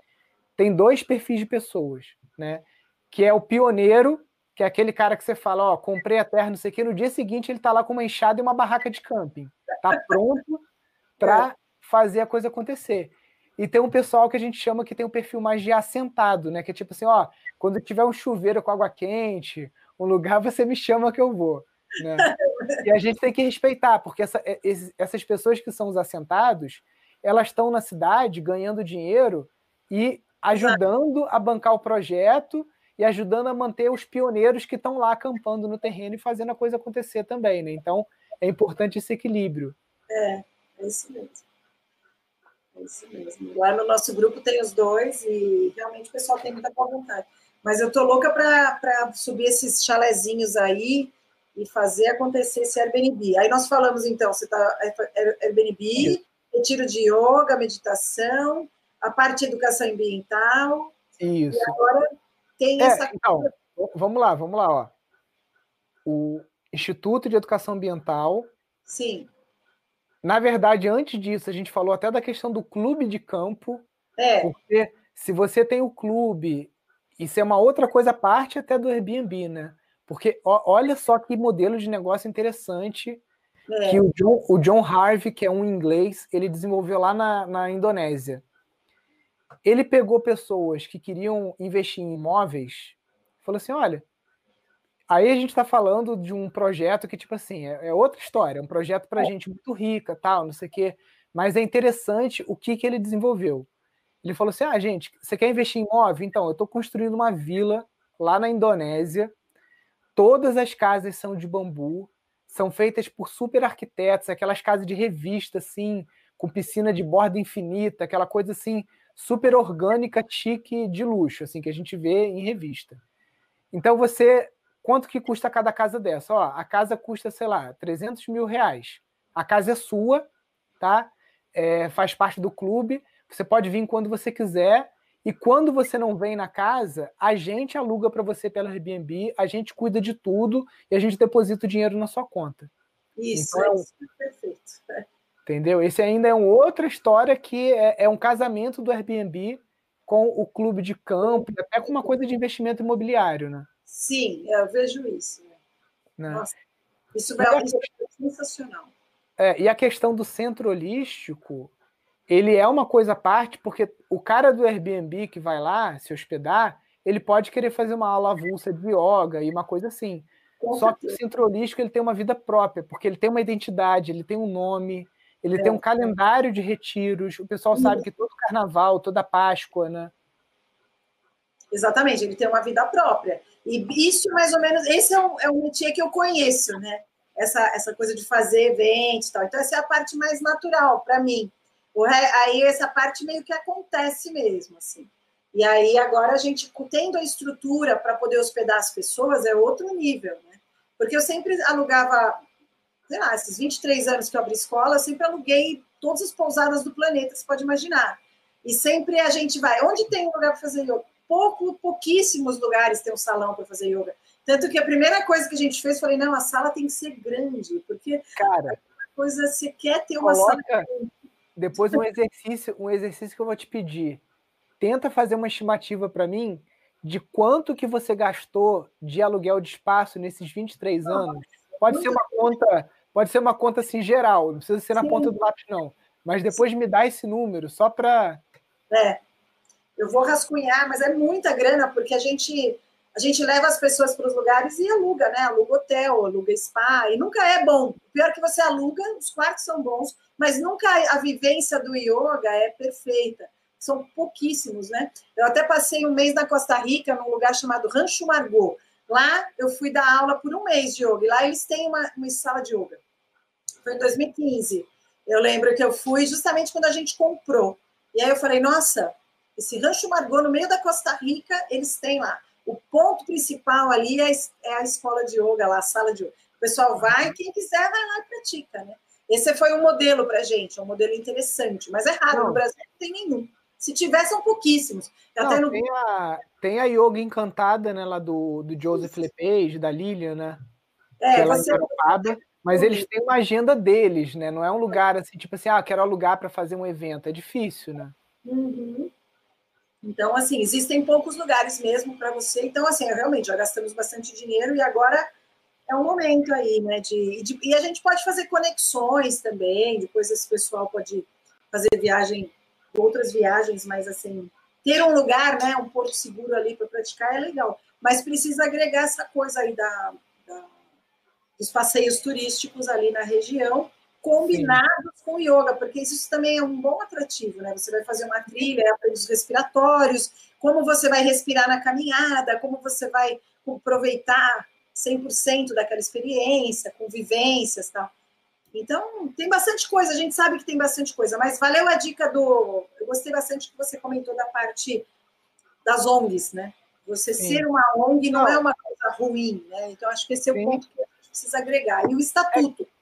tem dois perfis de pessoas, né? Que é o pioneiro, que é aquele cara que você fala, ó, comprei a terra, não sei o quê, no dia seguinte ele tá lá com uma enxada e uma barraca de camping. Tá pronto para fazer a coisa acontecer. E tem um pessoal que a gente chama que tem um perfil mais de assentado, né? Que é tipo assim, ó, quando tiver um chuveiro com água quente, um lugar, você me chama que eu vou. Né? E a gente tem que respeitar, porque essa, é, essas pessoas que são os assentados, elas estão na cidade ganhando dinheiro e ajudando a bancar o projeto e ajudando a manter os pioneiros que estão lá acampando no terreno e fazendo a coisa acontecer também, né? Então, é importante esse equilíbrio. É, é isso mesmo. É isso mesmo. Lá no nosso grupo tem os dois e realmente o pessoal tem muita boa vontade. Mas eu tô louca para subir esses chalezinhos aí e fazer acontecer esse Airbnb. Aí nós falamos, então, você tá Airbnb, retiro de yoga, meditação, a parte de educação ambiental. Isso. E agora tem é, essa. Então, vamos lá, vamos lá, ó. O Instituto de Educação Ambiental. Sim. Na verdade, antes disso, a gente falou até da questão do clube de campo. É. Porque se você tem o clube, isso é uma outra coisa, parte até do Airbnb, né? Porque ó, olha só que modelo de negócio interessante é. que o John, o John Harvey, que é um inglês, ele desenvolveu lá na, na Indonésia. Ele pegou pessoas que queriam investir em imóveis, falou assim: olha, aí a gente está falando de um projeto que, tipo assim, é, é outra história, é um projeto para é. gente muito rica, tal, não sei o quê. Mas é interessante o que, que ele desenvolveu. Ele falou assim: ah, gente, você quer investir em imóvel? Então, eu estou construindo uma vila lá na Indonésia. Todas as casas são de bambu, são feitas por super arquitetos, aquelas casas de revista, assim, com piscina de borda infinita, aquela coisa assim, super orgânica, chique, de luxo, assim, que a gente vê em revista. Então você. Quanto que custa cada casa dessa? Ó, a casa custa, sei lá, 300 mil reais. A casa é sua, tá? É, faz parte do clube. Você pode vir quando você quiser. E quando você não vem na casa, a gente aluga para você pela Airbnb, a gente cuida de tudo e a gente deposita o dinheiro na sua conta. Isso, então, isso é perfeito. Entendeu? Esse ainda é uma outra história que é, é, um casamento do Airbnb com o clube de campo, até com uma coisa de investimento imobiliário, né? Sim, eu vejo isso. Né? Nossa, isso, é, isso é sensacional. É, e a questão do centro holístico, ele é uma coisa à parte, porque o cara do Airbnb que vai lá se hospedar, ele pode querer fazer uma aula avulsa de yoga e uma coisa assim. Com Só certeza. que o centro holístico ele tem uma vida própria, porque ele tem uma identidade, ele tem um nome, ele é. tem um calendário de retiros. O pessoal sabe que todo carnaval, toda Páscoa, né? Exatamente, ele tem uma vida própria. E isso, mais ou menos, esse é um, é um métier que eu conheço, né? Essa, essa coisa de fazer eventos e tal. Então, essa é a parte mais natural para mim. Aí essa parte meio que acontece mesmo, assim. E aí agora a gente tendo a estrutura para poder hospedar as pessoas é outro nível, né? Porque eu sempre alugava, sei lá, esses 23 anos que eu abri escola, eu sempre aluguei todas as pousadas do planeta, você pode imaginar. E sempre a gente vai, onde tem um lugar para fazer yoga? Pouco, pouquíssimos lugares tem um salão para fazer yoga. Tanto que a primeira coisa que a gente fez, falei, não, a sala tem que ser grande, porque cara, coisa você quer ter uma coloca, sala depois um exercício, um exercício que eu vou te pedir. Tenta fazer uma estimativa para mim de quanto que você gastou de aluguel de espaço nesses 23 anos. Pode ser uma conta, pode ser uma conta assim geral, não precisa ser na Sim. ponta do lápis não. Mas depois me dá esse número só para É. Eu vou rascunhar, mas é muita grana porque a gente a gente leva as pessoas para os lugares e aluga, né? Aluga hotel, aluga spa, e nunca é bom. Pior que você aluga, os quartos são bons, mas nunca a vivência do yoga é perfeita. São pouquíssimos, né? Eu até passei um mês na Costa Rica, num lugar chamado Rancho Margot. Lá eu fui dar aula por um mês de yoga, e lá eles têm uma, uma sala de yoga. Foi em 2015. Eu lembro que eu fui justamente quando a gente comprou. E aí eu falei, nossa, esse Rancho Margot, no meio da Costa Rica, eles têm lá o ponto principal ali é, é a escola de yoga, lá, a sala de yoga. O pessoal vai, quem quiser vai lá e pratica, né? Esse foi um modelo para gente, um modelo interessante, mas é raro, não. no Brasil não tem nenhum. Se tivesse, são pouquíssimos. Não, no... tem, a, tem a yoga encantada, né, lá do, do Joseph LePage, da Lilian, né? É, você... Europada, mas eles têm uma agenda deles, né? Não é um lugar assim, tipo assim, ah, quero alugar para fazer um evento. É difícil, né? Uhum. Então, assim, existem poucos lugares mesmo para você. Então, assim, realmente, já gastamos bastante dinheiro e agora é um momento aí, né? De, de, e a gente pode fazer conexões também, depois esse pessoal pode fazer viagem, outras viagens, mas assim, ter um lugar, né? Um porto seguro ali para praticar é legal. Mas precisa agregar essa coisa aí da, da dos passeios turísticos ali na região combinados Sim. com yoga, porque isso também é um bom atrativo, né? Você vai fazer uma trilha, aparelhos respiratórios, como você vai respirar na caminhada, como você vai aproveitar 100% daquela experiência, convivências, tal. Então, tem bastante coisa, a gente sabe que tem bastante coisa, mas valeu a dica do. Eu gostei bastante que você comentou da parte das ONGs, né? Você Sim. ser uma ONG não, não, é uma coisa ruim, né? Então, acho que esse é o Sim. ponto que a gente precisa agregar. E o estatuto. É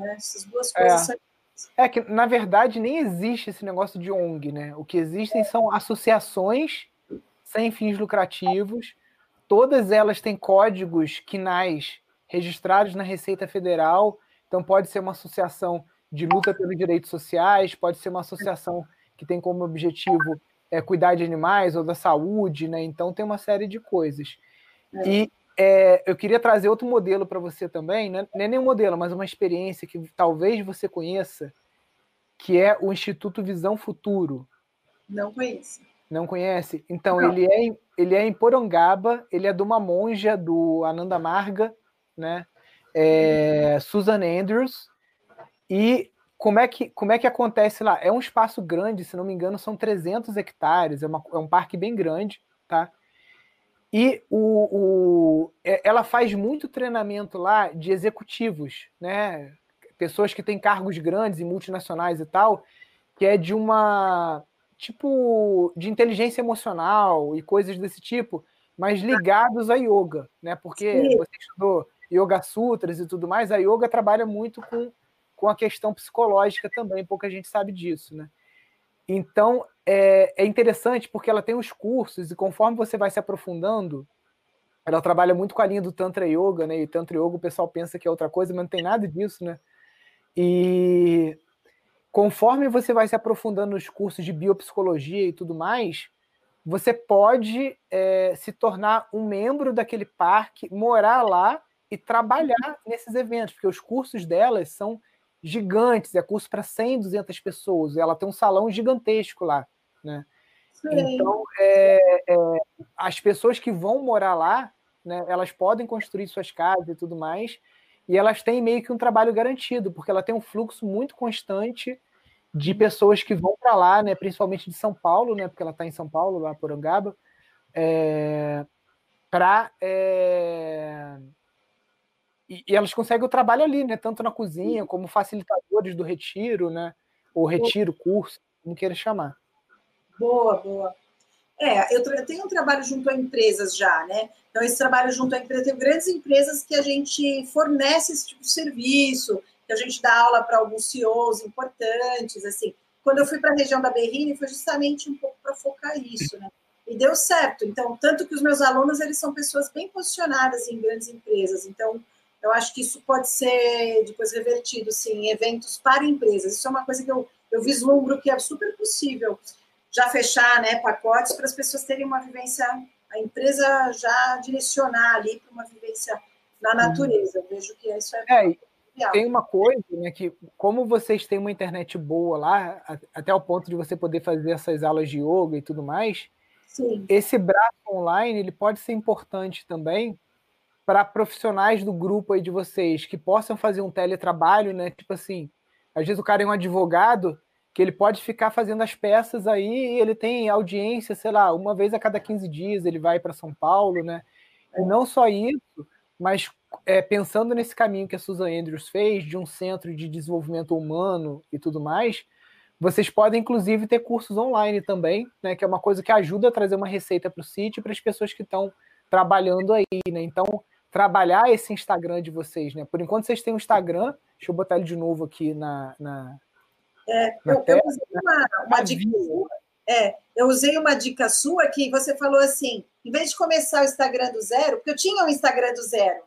né? Essas duas é. coisas. É. é que, na verdade, nem existe esse negócio de ONG, né? O que existem são associações sem fins lucrativos, todas elas têm códigos quinais registrados na Receita Federal, então pode ser uma associação de luta pelos direitos sociais, pode ser uma associação que tem como objetivo é, cuidar de animais ou da saúde, né? Então tem uma série de coisas. É. E é, eu queria trazer outro modelo para você também, né? não é nem um modelo, mas uma experiência que talvez você conheça, que é o Instituto Visão Futuro. Não conheço. Não conhece? Então, Não. Ele, é, ele é em Porongaba, ele é de uma monja do Ananda Marga, né? É, Susan Andrews. E como é, que, como é que acontece lá? É um espaço grande, se não me engano, são 300 hectares, é, uma, é um parque bem grande, tá? E o, o, é, ela faz muito treinamento lá de executivos, né? Pessoas que têm cargos grandes e multinacionais e tal, que é de uma tipo de inteligência emocional e coisas desse tipo, mas ligados a yoga, né? Porque Sim. você estudou Yoga Sutras e tudo mais, a yoga trabalha muito com, com a questão psicológica também, pouca gente sabe disso, né? Então é, é interessante porque ela tem os cursos e conforme você vai se aprofundando, ela trabalha muito com a linha do Tantra Yoga, né? E Tantra Yoga o pessoal pensa que é outra coisa, mas não tem nada disso, né? E conforme você vai se aprofundando nos cursos de biopsicologia e tudo mais, você pode é, se tornar um membro daquele parque, morar lá e trabalhar nesses eventos, porque os cursos delas são gigantes, é curso para 100, 200 pessoas, ela tem um salão gigantesco lá, né? Sim. Então, é, é, as pessoas que vão morar lá, né, elas podem construir suas casas e tudo mais, e elas têm meio que um trabalho garantido, porque ela tem um fluxo muito constante de pessoas que vão para lá, né, principalmente de São Paulo, né, porque ela está em São Paulo, lá por Angaba, é, para é, e, e, elas conseguem o trabalho ali, né, tanto na cozinha como facilitadores do retiro, né, ou retiro, curso, como queira chamar. Boa, boa. É, eu, eu, tenho um trabalho junto a empresas já, né? Então, esse trabalho junto a empresas, tem grandes empresas que a gente fornece esse tipo de serviço, que a gente dá aula para alguns CEOs importantes, assim. Quando eu fui para a região da Berrini, foi justamente um pouco para focar isso, né? E deu certo. Então, tanto que os meus alunos, eles são pessoas bem posicionadas em grandes empresas. Então, eu acho que isso pode ser depois revertido, sim, em eventos para empresas. Isso é uma coisa que eu, eu vislumbro que é super possível já fechar né, pacotes para as pessoas terem uma vivência, a empresa já direcionar ali para uma vivência na natureza. Eu vejo que isso é. é tem uma coisa, né, que como vocês têm uma internet boa lá, até o ponto de você poder fazer essas aulas de yoga e tudo mais, Sim. esse braço online ele pode ser importante também para profissionais do grupo aí de vocês que possam fazer um teletrabalho, né? Tipo assim, às vezes o cara é um advogado que ele pode ficar fazendo as peças aí e ele tem audiência, sei lá, uma vez a cada 15 dias ele vai para São Paulo, né? E não só isso, mas é, pensando nesse caminho que a Susan Andrews fez, de um centro de desenvolvimento humano e tudo mais, vocês podem, inclusive, ter cursos online também, né? Que é uma coisa que ajuda a trazer uma receita para o sítio para as pessoas que estão trabalhando aí, né? Então, trabalhar esse Instagram de vocês, né? Por enquanto vocês têm um Instagram, deixa eu botar ele de novo aqui na, na, é, eu, eu, usei uma, uma dica sua, é, eu usei uma dica sua que você falou assim, em vez de começar o Instagram do zero, porque eu tinha um Instagram do zero,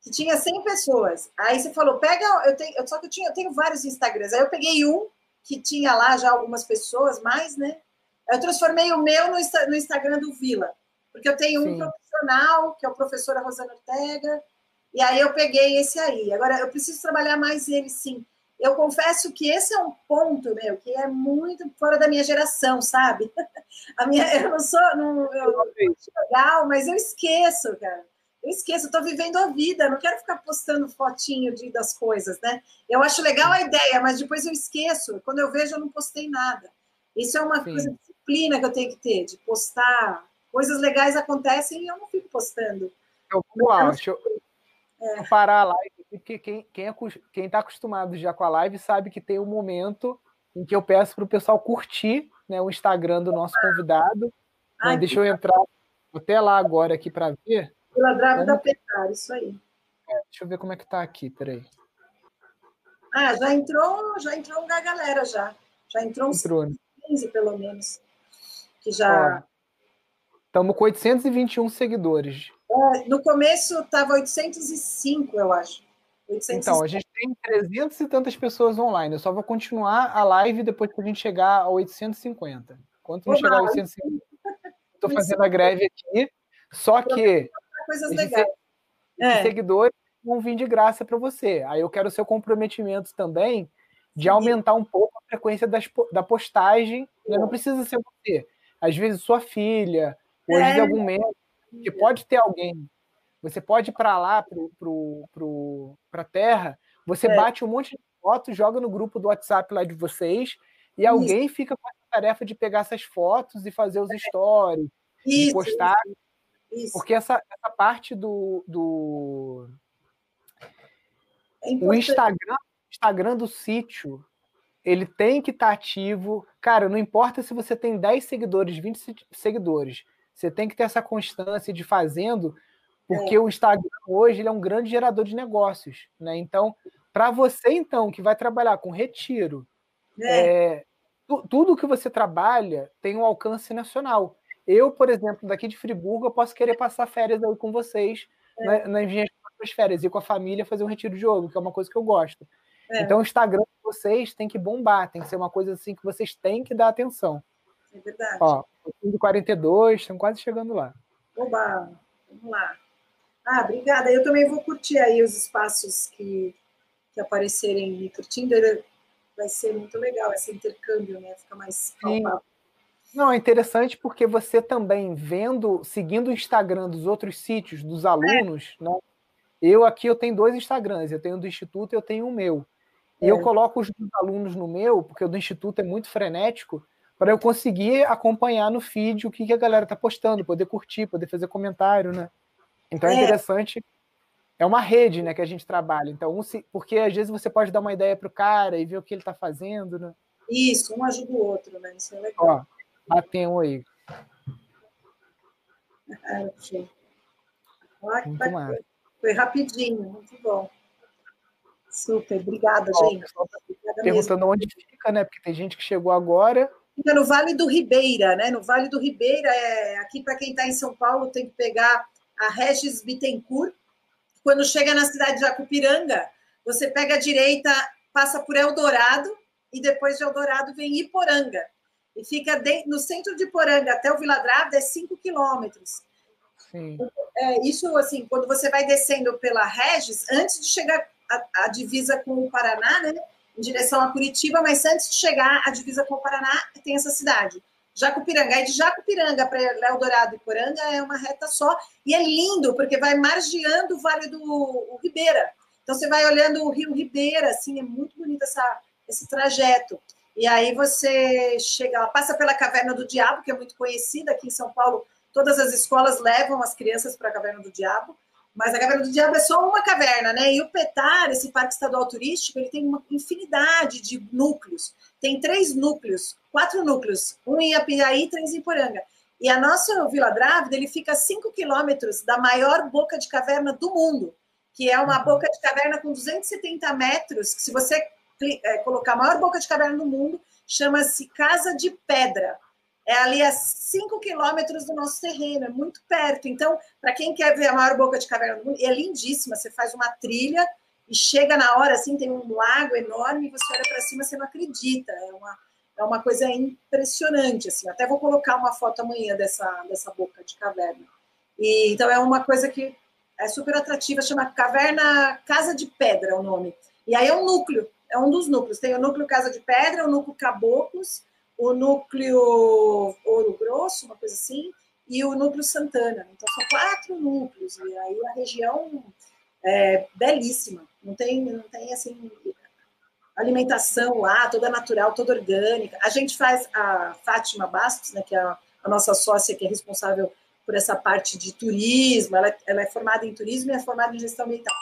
que tinha 100 pessoas. Aí você falou, pega, eu tenho, só que eu, tinha, eu tenho vários Instagrams. Aí eu peguei um que tinha lá já algumas pessoas, mais, né? Eu transformei o meu no, no Instagram do Vila, porque eu tenho um Sim. profissional, que é o professor Rosana Ortega, e aí eu peguei esse aí. Agora, eu preciso trabalhar mais ele, sim eu confesso que esse é um ponto, meu, que é muito fora da minha geração, sabe? A minha, eu não sou, não, eu, legal, mas eu esqueço, cara. Eu esqueço, eu tô vivendo a vida, não quero ficar postando fotinho de, das coisas, né? Eu acho legal a ideia, mas depois eu esqueço. Quando eu vejo, eu não postei nada. Isso é uma Sim. coisa disciplina que eu tenho que ter, de postar. Coisas legais acontecem e eu não fico postando. Eu, uau, deixa eu, é. parar a live porque quem, quem, é, quem tá acostumado já com a live sabe que tem um momento em que eu peço para o pessoal curtir né, o Instagram do nosso convidado. Ai, deixa eu entrar até lá agora aqui para ver. Pela Drávida como... Petar, isso aí. É, deixa eu ver como é que tá aqui, peraí. Ah, já entrou, já entrou uma galera já. Já entrou uns entrou, 15, né? pelo menos. Que já. Estamos com 821 seguidores. É, no começo estava 805, eu acho. 805. Então, a gente tem 300 e tantas pessoas online. Eu só vou continuar a live depois que a gente chegar a 850. Quando não chegar a 850, estou fazendo a greve aqui. Só que coisas legais. É. seguidores vão vir de graça para você. Aí eu quero o seu comprometimento também de aumentar um pouco a frequência das, da postagem. Né? Não precisa ser você. Às vezes sua filha, às vezes é. algum membro, que pode ter alguém. Você pode ir para lá, para a Terra, você é. bate um monte de fotos, joga no grupo do WhatsApp lá de vocês, e Isso. alguém fica com a tarefa de pegar essas fotos e fazer os é. stories, Isso. postar. Isso. Porque essa, essa parte do, do é o Instagram, Instagram do sítio, ele tem que estar tá ativo. Cara, não importa se você tem 10 seguidores, 20 seguidores, você tem que ter essa constância de fazendo, porque é. o Instagram hoje ele é um grande gerador de negócios, né? Então, para você então que vai trabalhar com retiro, é. É, tudo que você trabalha tem um alcance nacional. Eu, por exemplo, daqui de Friburgo, eu posso querer passar férias aí com vocês é. na, nas minhas férias, ir com a família fazer um retiro de jogo, que é uma coisa que eu gosto. É. Então, o Instagram de vocês tem que bombar, tem que ser uma coisa assim que vocês têm que dar atenção. É verdade. Ó, de 42, estão quase chegando lá. Oba, vamos lá. Ah, obrigada. Eu também vou curtir aí os espaços que, que aparecerem me curtindo. Vai ser muito legal esse intercâmbio, né? Fica mais palpável. Não, é interessante porque você também vendo, seguindo o Instagram dos outros sítios, dos alunos, é. né? Eu aqui eu tenho dois Instagrams, eu tenho do Instituto e eu tenho o meu. E é. eu coloco os alunos no meu, porque o do Instituto é muito frenético, para eu conseguir acompanhar no feed o que, que a galera tá postando, poder curtir, poder fazer comentário, né? Então é, é interessante. É uma rede, né, que a gente trabalha. Então, um se, porque às vezes você pode dar uma ideia pro cara e ver o que ele tá fazendo, né? Isso, um ajuda o outro, né? Isso é legal. Ó, bateu aí. Ah, Muito mais. Foi rapidinho, muito bom. Super, obrigada, gente. Obrigada perguntando mesmo. onde fica, né? Porque tem gente que chegou agora. Fica no Vale do Ribeira, né? No Vale do Ribeira, é... aqui para quem está em São Paulo, tem que pegar a Regis Bittencourt. Quando chega na cidade de Acupiranga, você pega a direita, passa por Eldorado, e depois de Eldorado vem Iporanga. E fica no centro de Iporanga até o Vila Drávida é 5 quilômetros. É, isso, assim, quando você vai descendo pela Regis, antes de chegar à divisa com o Paraná, né, em direção a Curitiba, mas antes de chegar à divisa com o Paraná, tem essa cidade. Jacupiranga. E de Jacupiranga para Léo Dourado e Poranga é uma reta só. E é lindo, porque vai margeando o Vale do Ribeira. Então, você vai olhando o Rio Ribeira, assim, é muito bonito essa, esse trajeto. E aí você chega, passa pela Caverna do Diabo, que é muito conhecida aqui em São Paulo, Todas as escolas levam as crianças para a Caverna do Diabo, mas a Caverna do Diabo é só uma caverna, né? E o Petar, esse parque estadual turístico, ele tem uma infinidade de núcleos. Tem três núcleos, quatro núcleos, um em Apiaí três em Poranga. E a nossa Vila Drávida, ele fica a cinco quilômetros da maior boca de caverna do mundo, que é uma boca de caverna com 270 metros. Se você é, colocar a maior boca de caverna do mundo, chama-se Casa de Pedra é ali a 5 quilômetros do nosso terreno, é muito perto. Então, para quem quer ver a maior boca de caverna do mundo, é lindíssima. Você faz uma trilha e chega na hora, assim, tem um lago enorme, e você olha para cima, você não acredita. É uma, é uma coisa impressionante, assim. Até vou colocar uma foto amanhã dessa, dessa boca de caverna. E, então, é uma coisa que é super atrativa, chama Caverna Casa de Pedra, é o nome. E aí é um núcleo, é um dos núcleos. Tem o núcleo Casa de Pedra, o núcleo Caboclos, o núcleo Ouro Grosso, uma coisa assim, e o núcleo Santana. Então são quatro núcleos e aí a região é belíssima. Não tem, não tem assim alimentação lá, toda natural, toda orgânica. A gente faz a Fátima Bastos, né, que é a, a nossa sócia que é responsável por essa parte de turismo. Ela, ela é formada em turismo e é formada em gestão ambiental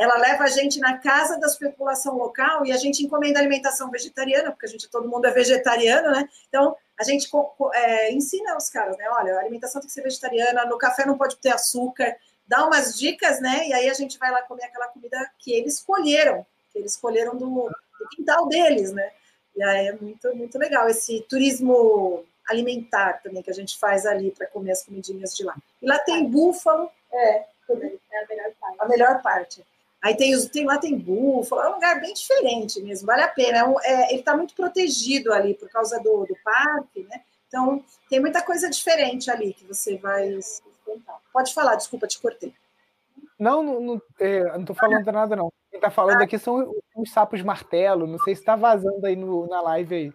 ela leva a gente na casa da população local e a gente encomenda alimentação vegetariana, porque a gente, todo mundo é vegetariano, né? Então, a gente é, ensina os caras, né? Olha, a alimentação tem que ser vegetariana, no café não pode ter açúcar, dá umas dicas, né? E aí a gente vai lá comer aquela comida que eles escolheram, que eles escolheram do, do quintal deles, né? E aí é muito, muito legal esse turismo alimentar também que a gente faz ali para comer as comidinhas de lá. E lá tem búfalo, é, é a melhor parte. A melhor parte. Aí tem, tem lá tem búfalo, é um lugar bem diferente mesmo, vale a pena. É um, é, ele está muito protegido ali por causa do, do parque, né? Então tem muita coisa diferente ali que você vai Pode falar, desculpa, te cortei. Não, não, não, é, falando nada, não. Quem está falando aqui são os sapos martelo. Não sei se está vazando aí no, na live aí.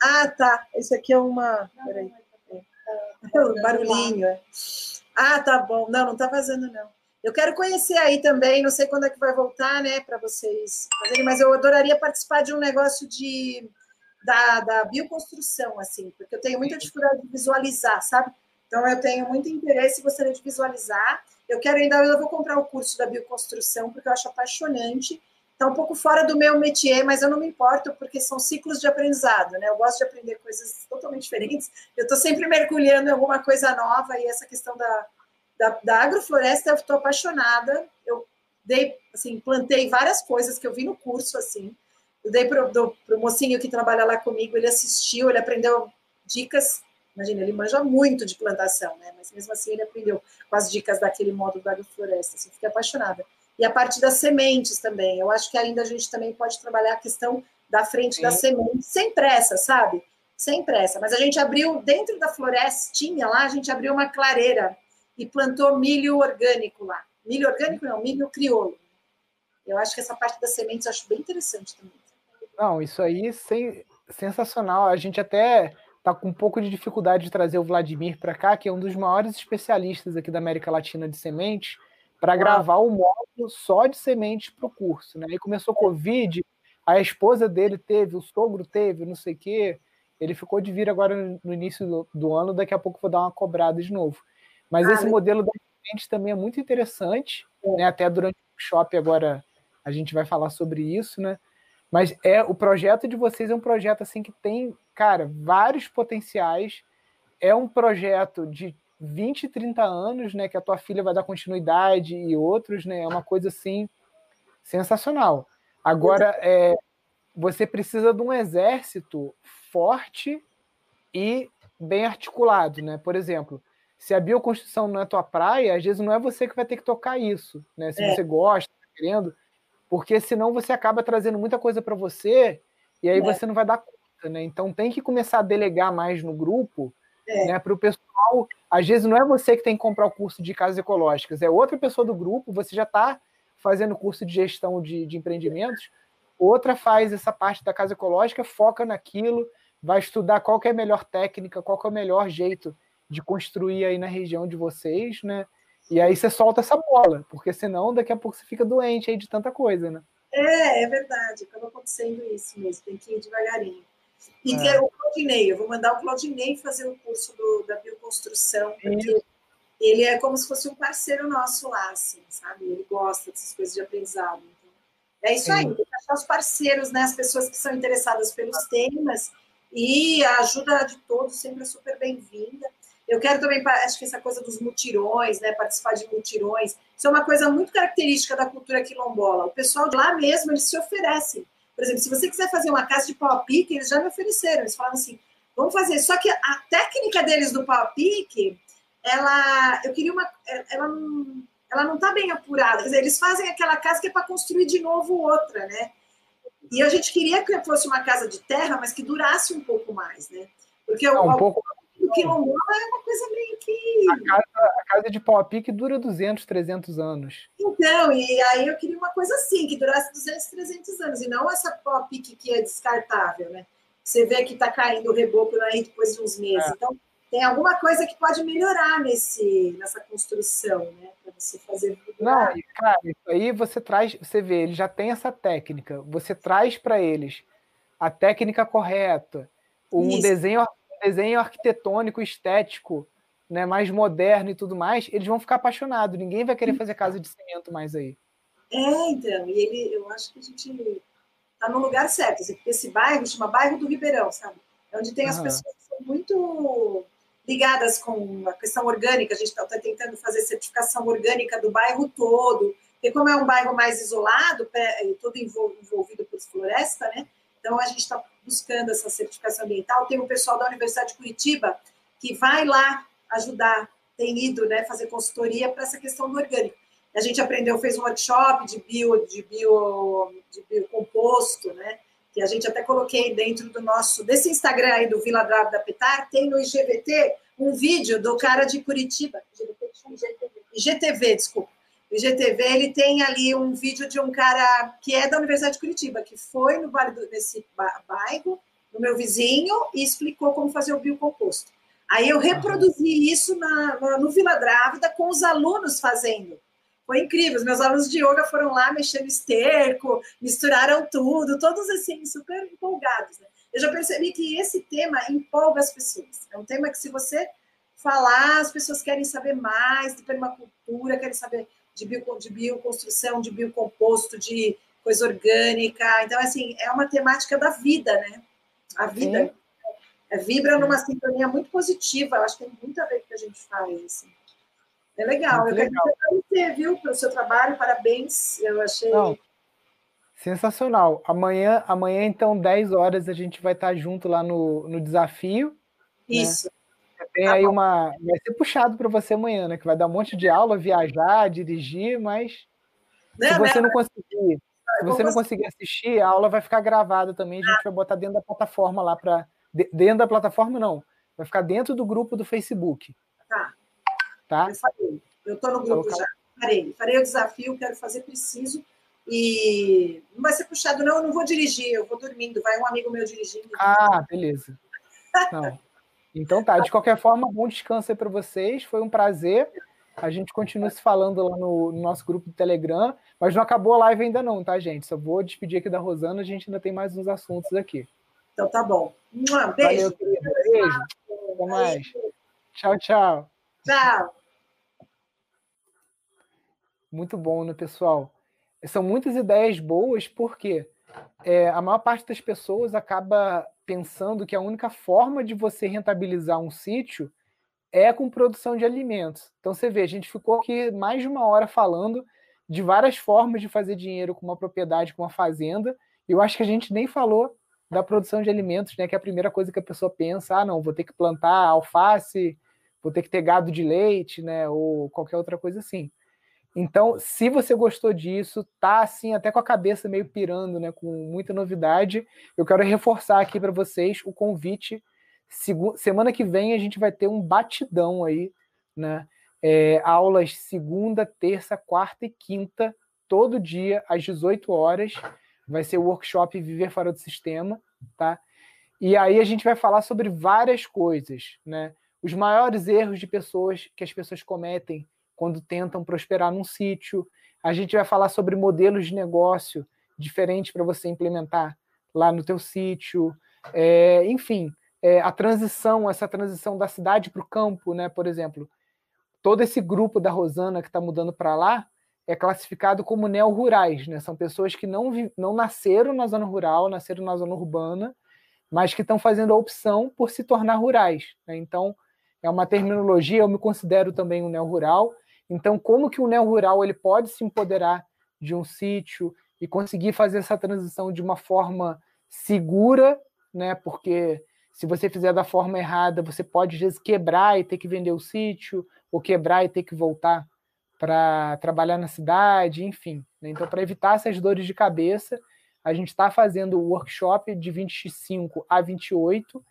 Ah, tá. Esse aqui é uma. Peraí. É. barulhinho. É. Ah, tá bom. Não, não tá vazando, não. Eu quero conhecer aí também, não sei quando é que vai voltar, né, para vocês fazerem, mas eu adoraria participar de um negócio de da, da bioconstrução, assim, porque eu tenho muita dificuldade de visualizar, sabe? Então eu tenho muito interesse e gostaria de visualizar. Eu quero ainda, eu vou comprar o curso da bioconstrução, porque eu acho apaixonante. Está um pouco fora do meu métier, mas eu não me importo, porque são ciclos de aprendizado, né? Eu gosto de aprender coisas totalmente diferentes. Eu estou sempre mergulhando em alguma coisa nova, e essa questão da, da, da agrofloresta, eu estou apaixonada. Eu dei, assim, plantei várias coisas que eu vi no curso, assim. Eu dei para o mocinho que trabalha lá comigo, ele assistiu, ele aprendeu dicas Imagina, ele manja muito de plantação, né? Mas mesmo assim ele aprendeu com as dicas daquele módulo da agrofloresta. Assim, fiquei apaixonada. E a parte das sementes também. Eu acho que ainda a gente também pode trabalhar a questão da frente Sim. das sementes, sem pressa, sabe? Sem pressa. Mas a gente abriu, dentro da florestinha lá, a gente abriu uma clareira e plantou milho orgânico lá. Milho orgânico não, milho crioulo. Eu acho que essa parte das sementes eu acho bem interessante também. Não, isso aí sem, sensacional. A gente até tá com um pouco de dificuldade de trazer o Vladimir para cá, que é um dos maiores especialistas aqui da América Latina de sementes, para gravar o módulo só de sementes para o curso. Né? Aí começou Covid, a esposa dele teve, o sogro teve, não sei o quê. Ele ficou de vir agora no início do, do ano, daqui a pouco vou dar uma cobrada de novo. Mas ah, esse modelo sementes também é muito interessante, é. né? até durante o workshop agora a gente vai falar sobre isso, né? Mas é o projeto de vocês é um projeto assim que tem, cara, vários potenciais. É um projeto de 20, 30 anos, né, que a tua filha vai dar continuidade e outros, né? É uma coisa assim sensacional. Agora, é, você precisa de um exército forte e bem articulado, né? Por exemplo, se a bioconstrução não é tua praia, às vezes não é você que vai ter que tocar isso, né? Se é. você gosta, tá querendo, porque senão você acaba trazendo muita coisa para você e aí é. você não vai dar conta, né? Então tem que começar a delegar mais no grupo, é. né? Para o pessoal, às vezes não é você que tem que comprar o curso de casas ecológicas, é outra pessoa do grupo, você já está fazendo curso de gestão de, de empreendimentos, outra faz essa parte da casa ecológica, foca naquilo, vai estudar qual é a melhor técnica, qual é o melhor jeito de construir aí na região de vocês, né? E aí você solta essa bola, porque senão daqui a pouco você fica doente aí de tanta coisa, né? É, é verdade, acaba acontecendo isso mesmo, tem que ir devagarinho. E é. o Claudinei, eu vou mandar o Claudinei fazer o curso do, da bioconstrução, porque ele é como se fosse um parceiro nosso lá, assim, sabe? Ele gosta dessas coisas de aprendizado. Então, é isso Sim. aí, tem que achar os parceiros, né? As pessoas que são interessadas pelos temas, e a ajuda de todos sempre é super bem-vinda. Eu quero também, acho que essa coisa dos mutirões, né, participar de mutirões, isso é uma coisa muito característica da cultura quilombola. O pessoal de lá mesmo, eles se oferecem. Por exemplo, se você quiser fazer uma casa de pau pique, eles já me ofereceram. Eles falaram assim, vamos fazer. Só que a técnica deles do pau pique, ela, eu queria uma, ela não, ela não está bem apurada. Quer dizer, eles fazem aquela casa que é para construir de novo outra, né? E a gente queria que fosse uma casa de terra, mas que durasse um pouco mais, né? Porque não, um pouco o quilombola é uma coisa meio que. A casa, a casa de pau a pique dura 200, 300 anos. Então, e aí eu queria uma coisa assim, que durasse 200, 300 anos, e não essa pau a pique que é descartável, né? Você vê que está caindo o reboco aí depois de uns meses. É. Então, tem alguma coisa que pode melhorar nesse, nessa construção, né? Para você fazer. Não, cara, isso aí você traz, você vê, ele já tem essa técnica, você traz para eles a técnica correta, um isso. desenho desenho arquitetônico, estético, né, mais moderno e tudo mais, eles vão ficar apaixonados. Ninguém vai querer fazer casa de cimento mais aí. É, então, e ele, eu acho que a gente está no lugar certo. Assim, esse bairro chama Bairro do Ribeirão, sabe? É onde tem as pessoas que são muito ligadas com a questão orgânica. A gente está tá tentando fazer certificação orgânica do bairro todo, porque como é um bairro mais isolado, todo envolvido por floresta, né? Então a gente está buscando essa certificação ambiental. Tem o pessoal da Universidade de Curitiba que vai lá ajudar, tem ido né, fazer consultoria para essa questão do orgânico. A gente aprendeu, fez um workshop de bio, de bio, de biocomposto, né? Que a gente até coloquei dentro do nosso, desse Instagram aí do Vila Drávida Petar, tem no IGVT um vídeo do cara de Curitiba. IGTV, desculpa. O IGTV, ele tem ali um vídeo de um cara que é da Universidade de Curitiba, que foi no vale do, nesse bairro, no meu vizinho, e explicou como fazer o biocomposto. Aí eu reproduzi isso na, no, no Vila Drávida com os alunos fazendo. Foi incrível. Os meus alunos de yoga foram lá mexendo esterco, misturaram tudo, todos assim, super empolgados. Né? Eu já percebi que esse tema empolga as pessoas. É um tema que, se você falar, as pessoas querem saber mais de permacultura, querem saber de, bio, de bioconstrução, de biocomposto, de coisa orgânica. Então, assim, é uma temática da vida, né? A vida é, vibra numa sintonia muito positiva. Eu acho que tem muito a ver com o que a gente faz. Assim. É legal. Muito eu legal. quero agradecer, viu, pelo seu trabalho. Parabéns. Eu achei. Não. Sensacional. Amanhã, amanhã, então, 10 horas, a gente vai estar junto lá no, no desafio. Né? Isso. Né? Tem tá aí bom. uma. Vai ser puxado para você amanhã, né? Que vai dar um monte de aula, viajar, dirigir, mas não, se você não, não conseguir, se você não conseguir assistir, a aula vai ficar gravada também. A gente ah. vai botar dentro da plataforma lá para. Dentro da plataforma, não. Vai ficar dentro do grupo do Facebook. Tá. Tá? Eu falei. Eu estou no grupo já. Farei. Farei o desafio, quero fazer preciso. E não vai ser puxado, não. Eu não vou dirigir, eu vou dormindo. Vai um amigo meu dirigindo. Ah, beleza. Não. Então tá, de qualquer forma, bom descanso aí para vocês. Foi um prazer. A gente continua se falando lá no, no, nosso grupo do Telegram, mas não acabou a live ainda não, tá, gente? Só vou despedir aqui da Rosana, a gente ainda tem mais uns assuntos aqui. Então tá bom. Um beijo. Valeu, Beijo. Até mais. Tchau, tchau. Tchau. Muito bom, né, pessoal? São muitas ideias boas, porque é, a maior parte das pessoas acaba pensando que a única forma de você rentabilizar um sítio é com produção de alimentos. Então você vê, a gente ficou aqui mais de uma hora falando de várias formas de fazer dinheiro com uma propriedade, com uma fazenda, eu acho que a gente nem falou da produção de alimentos, né? Que é a primeira coisa que a pessoa pensa, ah, não, vou ter que plantar alface, vou ter que ter gado de leite, né? Ou qualquer outra coisa assim. Então, se você gostou disso, tá assim até com a cabeça meio pirando, né, com muita novidade, eu quero reforçar aqui para vocês o convite. Semana que vem a gente vai ter um batidão aí, né? É, aulas segunda, terça, quarta e quinta, todo dia às 18 horas. Vai ser o workshop Viver Fora do Sistema, tá? E aí a gente vai falar sobre várias coisas, né? Os maiores erros de pessoas que as pessoas cometem quando tentam prosperar num sítio. A gente vai falar sobre modelos de negócio diferentes para você implementar lá no teu sítio. É, enfim, é, a transição, essa transição da cidade para o campo, né? Por exemplo, todo esse grupo da Rosana que está mudando para lá é classificado como neo-rurais, né? São pessoas que não, não nasceram na zona rural, nasceram na zona urbana, mas que estão fazendo a opção por se tornar rurais. Né? Então, é uma terminologia, eu me considero também um neo-rural, então, como que o neo-rural ele pode se empoderar de um sítio e conseguir fazer essa transição de uma forma segura, né? Porque se você fizer da forma errada, você pode às vezes quebrar e ter que vender o sítio, ou quebrar e ter que voltar para trabalhar na cidade, enfim. Né? Então, para evitar essas dores de cabeça, a gente está fazendo o workshop de 25 a 28,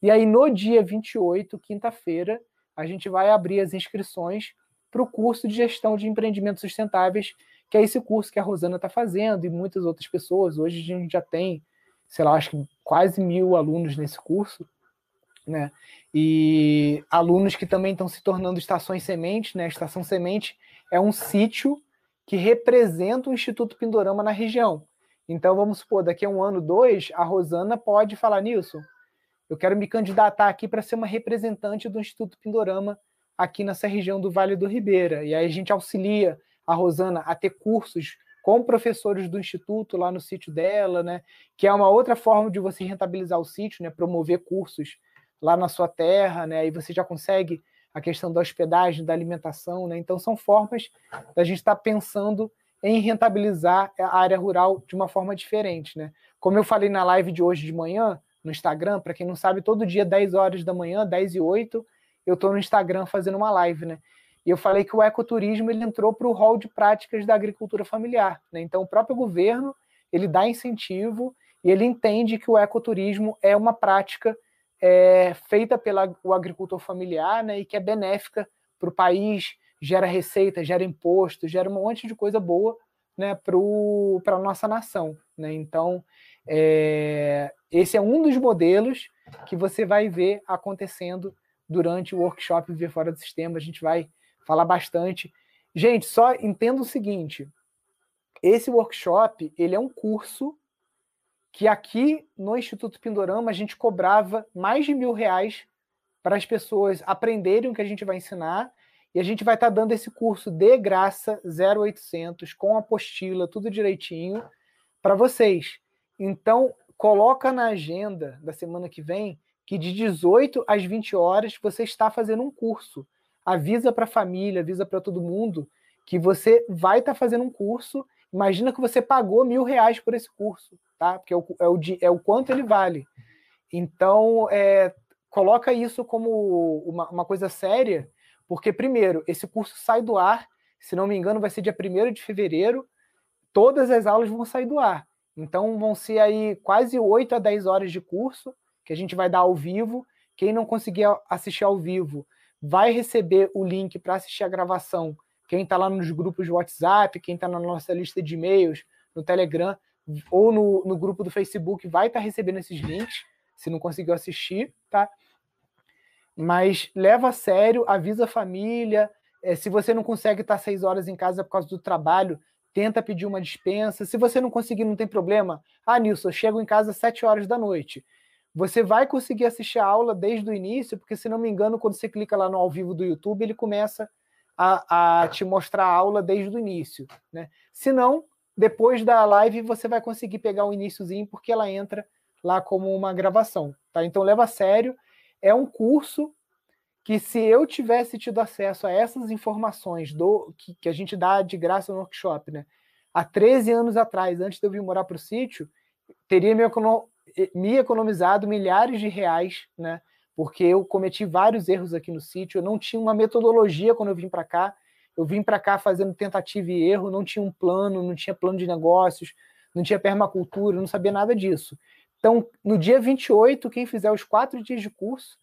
e aí no dia 28, quinta-feira, a gente vai abrir as inscrições para o curso de gestão de empreendimentos sustentáveis, que é esse curso que a Rosana está fazendo e muitas outras pessoas. Hoje a gente já tem, sei lá, acho que quase mil alunos nesse curso, né? E alunos que também estão se tornando estações sementes, né? Estação semente é um sítio que representa o Instituto Pindorama na região. Então, vamos supor, daqui a um ano, dois, a Rosana pode falar, Nilson, eu quero me candidatar aqui para ser uma representante do Instituto Pindorama aqui nessa região do Vale do Ribeira. E aí a gente auxilia a Rosana a ter cursos com professores do instituto lá no sítio dela, né? Que é uma outra forma de você rentabilizar o sítio, né? Promover cursos lá na sua terra, né? Aí você já consegue a questão da hospedagem, da alimentação, né? Então são formas da gente estar tá pensando em rentabilizar a área rural de uma forma diferente, né? Como eu falei na live de hoje de manhã no Instagram, para quem não sabe, todo dia 10 horas da manhã, 10 e 8, eu estou no Instagram fazendo uma live, né? E eu falei que o ecoturismo ele entrou para o rol de práticas da agricultura familiar. Né? Então, o próprio governo ele dá incentivo e ele entende que o ecoturismo é uma prática é, feita pelo agricultor familiar né? e que é benéfica para o país, gera receita, gera imposto, gera um monte de coisa boa né, para a nossa nação. Né? Então, é, esse é um dos modelos que você vai ver acontecendo durante o workshop Viver Fora do Sistema. A gente vai falar bastante. Gente, só entenda o seguinte: esse workshop ele é um curso que aqui no Instituto Pindorama a gente cobrava mais de mil reais para as pessoas aprenderem o que a gente vai ensinar e a gente vai estar tá dando esse curso de graça 0800 com apostila, tudo direitinho para vocês. Então, coloca na agenda da semana que vem que de 18 às 20 horas você está fazendo um curso. Avisa para a família, avisa para todo mundo que você vai estar tá fazendo um curso. Imagina que você pagou mil reais por esse curso, tá? Porque é o, é o, é o quanto ele vale. Então, é, coloca isso como uma, uma coisa séria porque, primeiro, esse curso sai do ar, se não me engano, vai ser dia 1 de fevereiro, todas as aulas vão sair do ar. Então, vão ser aí quase 8 a 10 horas de curso que a gente vai dar ao vivo. Quem não conseguir assistir ao vivo vai receber o link para assistir a gravação. Quem está lá nos grupos de WhatsApp, quem está na nossa lista de e-mails, no Telegram ou no, no grupo do Facebook vai estar tá recebendo esses links, se não conseguiu assistir, tá? mas leva a sério, avisa a família. É, se você não consegue estar seis horas em casa por causa do trabalho, tenta pedir uma dispensa. Se você não conseguir, não tem problema. Ah, Nilson, eu chego em casa às sete horas da noite. Você vai conseguir assistir a aula desde o início, porque se não me engano, quando você clica lá no ao vivo do YouTube, ele começa a, a te mostrar a aula desde o início. Né? Se não, depois da live você vai conseguir pegar o iníciozinho, porque ela entra lá como uma gravação. Tá? Então leva a sério é um curso que se eu tivesse tido acesso a essas informações do que, que a gente dá de graça no workshop, né? Há 13 anos atrás, antes de eu vir morar para o sítio, teria me, me economizado milhares de reais, né? Porque eu cometi vários erros aqui no sítio, eu não tinha uma metodologia quando eu vim para cá. Eu vim para cá fazendo tentativa e erro, não tinha um plano, não tinha plano de negócios, não tinha permacultura, não sabia nada disso. Então, no dia 28, quem fizer os quatro dias de curso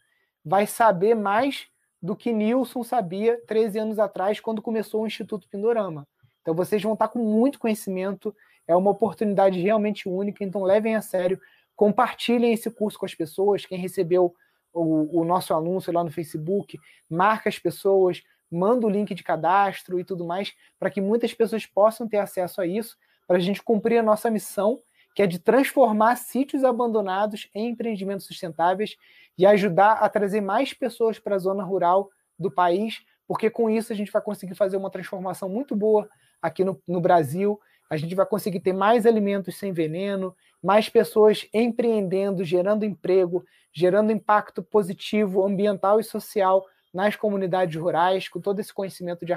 vai saber mais do que Nilson sabia 13 anos atrás, quando começou o Instituto Pindorama. Então, vocês vão estar com muito conhecimento, é uma oportunidade realmente única, então levem a sério, compartilhem esse curso com as pessoas, quem recebeu o, o nosso anúncio lá no Facebook, marca as pessoas, manda o link de cadastro e tudo mais, para que muitas pessoas possam ter acesso a isso, para a gente cumprir a nossa missão que é de transformar sítios abandonados em empreendimentos sustentáveis e ajudar a trazer mais pessoas para a zona rural do país, porque com isso a gente vai conseguir fazer uma transformação muito boa aqui no, no Brasil. A gente vai conseguir ter mais alimentos sem veneno, mais pessoas empreendendo, gerando emprego, gerando impacto positivo ambiental e social nas comunidades rurais, com todo esse conhecimento de,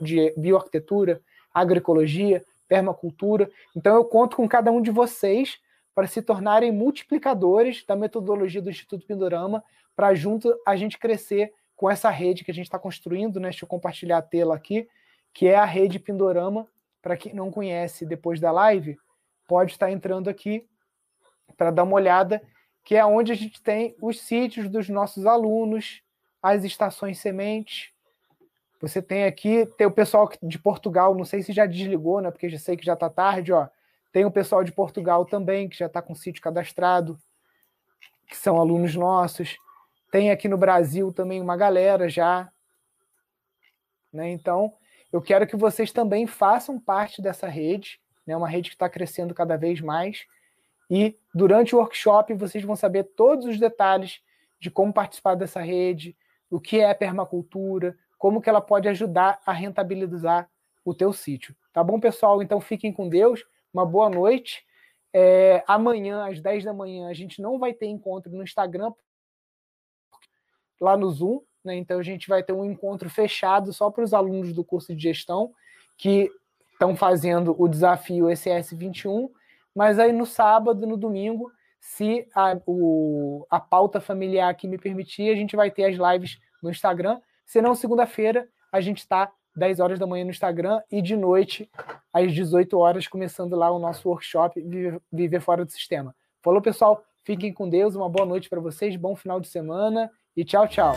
de bioarquitetura, agroecologia, permacultura. Então eu conto com cada um de vocês para se tornarem multiplicadores da metodologia do Instituto Pindorama, para junto a gente crescer com essa rede que a gente está construindo, né? Deixa eu compartilhar a tela aqui, que é a rede Pindorama. Para quem não conhece, depois da live, pode estar entrando aqui para dar uma olhada, que é onde a gente tem os sítios dos nossos alunos, as estações sementes, você tem aqui, tem o pessoal de Portugal, não sei se já desligou, né? Porque já sei que já está tarde, ó. Tem o pessoal de Portugal também, que já está com sítio cadastrado, que são alunos nossos. Tem aqui no Brasil também uma galera já. Né? Então, eu quero que vocês também façam parte dessa rede, né? uma rede que está crescendo cada vez mais. E durante o workshop vocês vão saber todos os detalhes de como participar dessa rede, o que é permacultura, como que ela pode ajudar a rentabilizar o teu sítio. Tá bom, pessoal? Então fiquem com Deus, uma boa noite. É, amanhã, às 10 da manhã, a gente não vai ter encontro no Instagram, lá no Zoom, né? Então a gente vai ter um encontro fechado só para os alunos do curso de gestão que estão fazendo o desafio ECS 21, mas aí no sábado, no domingo, se a, o, a pauta familiar aqui me permitir, a gente vai ter as lives no Instagram se não, segunda-feira, a gente está 10 horas da manhã no Instagram e de noite, às 18 horas, começando lá o nosso workshop Viver Fora do Sistema. Falou, pessoal. Fiquem com Deus, uma boa noite para vocês, bom final de semana e tchau, tchau.